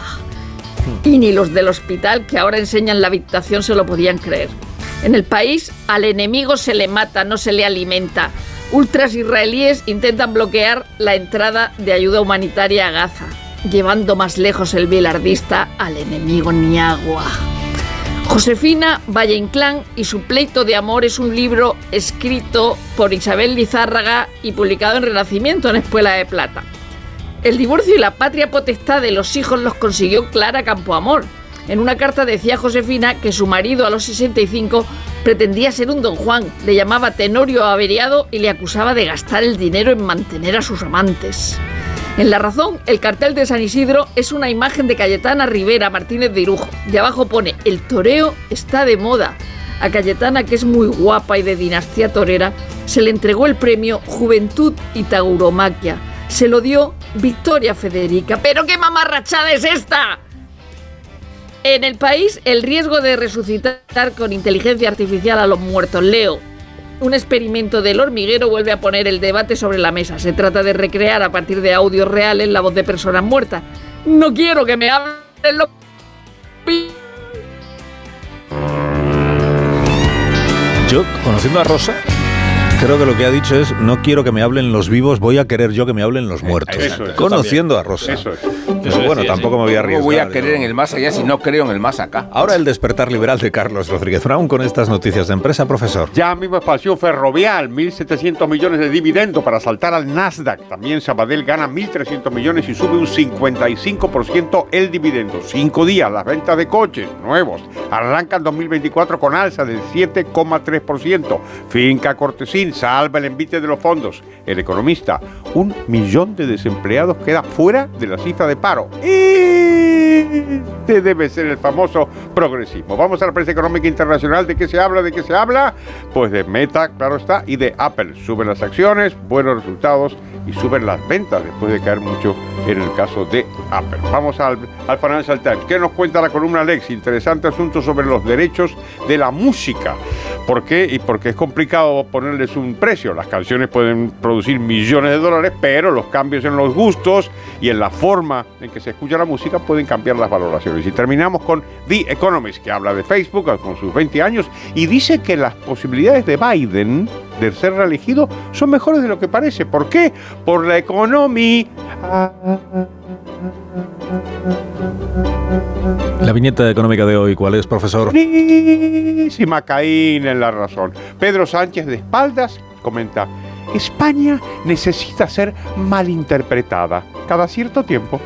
Y ni los del hospital que ahora enseñan la habitación se lo podían creer. En el país, al enemigo se le mata, no se le alimenta. Ultras israelíes intentan bloquear la entrada de ayuda humanitaria a Gaza, llevando más lejos el bilardista al enemigo ni agua. Josefina Valle Inclán y su pleito de amor es un libro escrito por Isabel Lizárraga y publicado en Renacimiento en Espuela de Plata. El divorcio y la patria potestad de los hijos los consiguió Clara Campoamor. En una carta decía Josefina que su marido a los 65 pretendía ser un don Juan, le llamaba tenorio averiado y le acusaba de gastar el dinero en mantener a sus amantes. En La Razón, el cartel de San Isidro es una imagen de Cayetana Rivera Martínez de Irujo. Y abajo pone, el toreo está de moda. A Cayetana, que es muy guapa y de dinastía torera, se le entregó el premio Juventud y Tauromaquia. Se lo dio Victoria Federica. ¿Pero qué mamarrachada es esta? En el país, el riesgo de resucitar con inteligencia artificial a los muertos. Leo, un experimento del hormiguero vuelve a poner el debate sobre la mesa. Se trata de recrear a partir de audios reales la voz de personas muertas. No quiero que me hablen los... Yo, conociendo a Rosa, creo que lo que ha dicho es no quiero que me hablen los vivos, voy a querer yo que me hablen los muertos. eso es. Conociendo a Rosa. Eso es. Pero bueno, tampoco me voy a arriesgar. voy a querer en el más allá si no creo en el más acá? Ahora el despertar liberal de Carlos Rodríguez Brown con estas noticias de empresa, profesor. Ya mismo expansión ferrovial, 1.700 millones de dividendo para saltar al Nasdaq. También Sabadell gana 1.300 millones y sube un 55% el dividendo. Cinco días, las ventas de coches nuevos arrancan 2024 con alza del 7,3%. Finca Cortesín salva el envite de los fondos. El economista, un millón de desempleados queda fuera de la cifra de paro. Este debe ser el famoso progresismo. Vamos a la prensa económica internacional. ¿De qué se habla? ¿De qué se habla? Pues de Meta, claro está, y de Apple. Suben las acciones, buenos resultados y suben las ventas después de caer mucho en el caso de Apple. Vamos al, al Financial Times. ¿Qué nos cuenta la columna Lex? Interesante asunto sobre los derechos de la música. ¿Por qué? Y porque es complicado ponerles un precio. Las canciones pueden producir millones de dólares, pero los cambios en los gustos y en la forma en que se escucha la música pueden cambiar las valoraciones. Y terminamos con The Economist, que habla de Facebook con sus 20 años y dice que las posibilidades de Biden de ser reelegido son mejores de lo que parece. ¿Por qué? Por la economía. La viñeta económica de hoy, ¿cuál es, profesor? Si Macaín en la razón. Pedro Sánchez de espaldas comenta, España necesita ser malinterpretada cada cierto tiempo.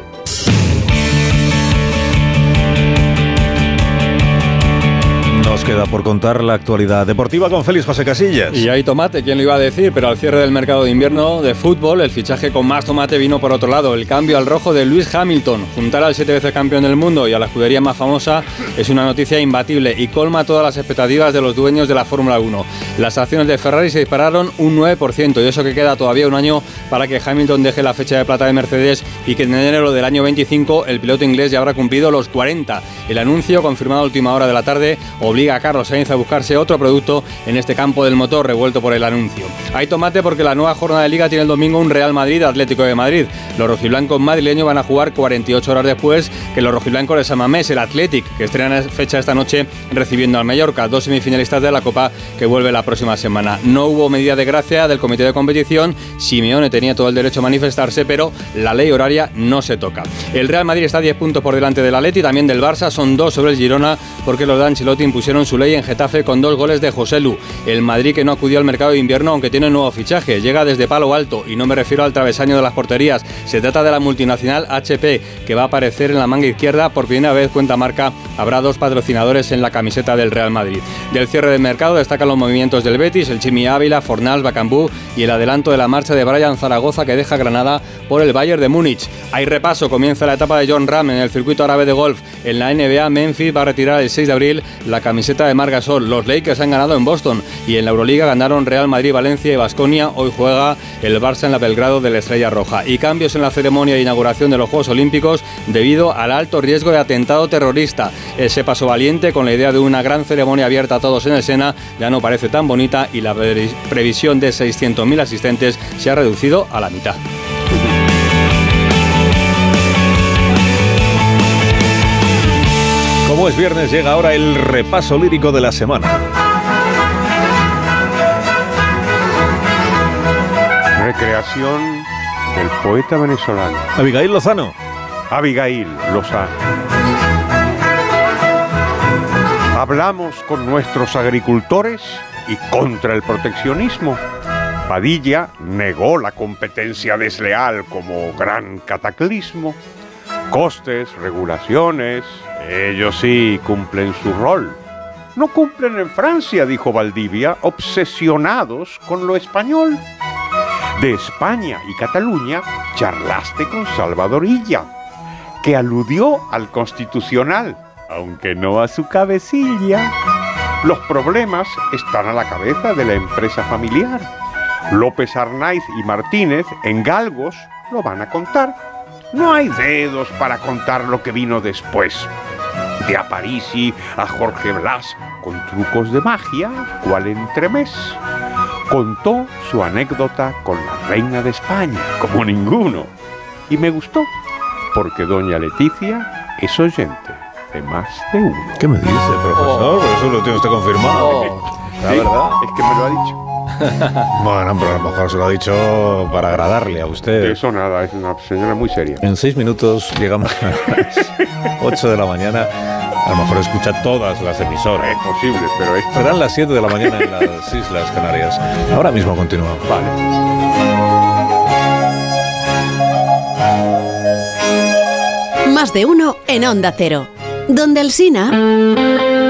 Queda por contar la actualidad deportiva con Félix José Casillas. Y hay tomate, ¿quién lo iba a decir? Pero al cierre del mercado de invierno de fútbol, el fichaje con más tomate vino por otro lado. El cambio al rojo de Lewis Hamilton. Juntar al siete veces campeón del mundo y a la escudería más famosa es una noticia imbatible y colma todas las expectativas de los dueños de la Fórmula 1. Las acciones de Ferrari se dispararon un 9% y eso que queda todavía un año para que Hamilton deje la fecha de plata de Mercedes y que en enero del año 25 el piloto inglés ya habrá cumplido los 40. El anuncio, confirmado a última hora de la tarde, obliga obliga a Carlos Sainz a buscarse otro producto en este campo del motor revuelto por el anuncio. Hay tomate porque la nueva jornada de liga tiene el domingo un Real Madrid Atlético de Madrid. Los rojiblancos madrileños van a jugar 48 horas después que los rojiblancos de Samamés, el Athletic, que estrena fecha esta noche recibiendo al Mallorca, dos semifinalistas de la Copa que vuelve la próxima semana. No hubo medida de gracia del comité de competición, Simeone tenía todo el derecho a manifestarse, pero la ley horaria no se toca. El Real Madrid está a 10 puntos por delante del Atleti, también del Barça, son dos sobre el Girona porque los de Ancelotti impusieron su ley en Getafe con dos goles de José Lu. El Madrid que no acudió al mercado de invierno aunque tiene nuevo fichaje, llega desde palo alto y no me refiero al travesaño de las porterías, se trata de la multinacional HP que va a aparecer en la manga izquierda por primera vez cuenta marca, habrá dos patrocinadores en la camiseta del Real Madrid. Del cierre del mercado destacan los movimientos del Betis, el Chimi Ávila, Fornals, Bacambú y el adelanto de la marcha de Brian Zaragoza que deja Granada por el Bayern de Múnich. Hay repaso, comienza la etapa de John Ram en el circuito árabe de golf. En la NBA, Memphis va a retirar el 6 de abril la camiseta de Margasol. Los Lakers han ganado en Boston y en la Euroliga ganaron Real Madrid, Valencia y Basconia. Hoy juega el Barça en la Belgrado de la Estrella Roja. Y cambios en la ceremonia de inauguración de los Juegos Olímpicos debido al alto riesgo de atentado terrorista. Ese paso valiente con la idea de una gran ceremonia abierta a todos en el Sena ya no parece tan bonita y la previsión de 600.000 asistentes se ha reducido a la mitad. Como es viernes, llega ahora el repaso lírico de la semana. Recreación del poeta venezolano. Abigail Lozano. Abigail Lozano. Hablamos con nuestros agricultores y contra el proteccionismo. Padilla negó la competencia desleal como gran cataclismo. Costes, regulaciones, ellos sí cumplen su rol. No cumplen en Francia, dijo Valdivia, obsesionados con lo español. De España y Cataluña charlaste con Salvadorilla, que aludió al constitucional, aunque no a su cabecilla. Los problemas están a la cabeza de la empresa familiar. López Arnaiz y Martínez en Galgos lo van a contar. No hay dedos para contar lo que vino después. De Aparici a Jorge Blas con trucos de magia, cual entremés. Contó su anécdota con la reina de España, como ninguno. Y me gustó, porque doña Leticia es oyente de más de uno. ¿Qué me dice, profesor? Eso lo tiene usted confirmado. La Sí, verdad. Es que me lo ha dicho. Bueno, pero a lo mejor se lo ha dicho para agradarle a usted. Eso nada, es una señora muy seria. En seis minutos llegamos a las 8 de la mañana. A lo mejor escucha todas las emisoras. Es posible, pero es... Serán las 7 de la mañana en las Islas Canarias. Ahora mismo continuamos. Vale. Más de uno en Onda Cero. Donde el Sina...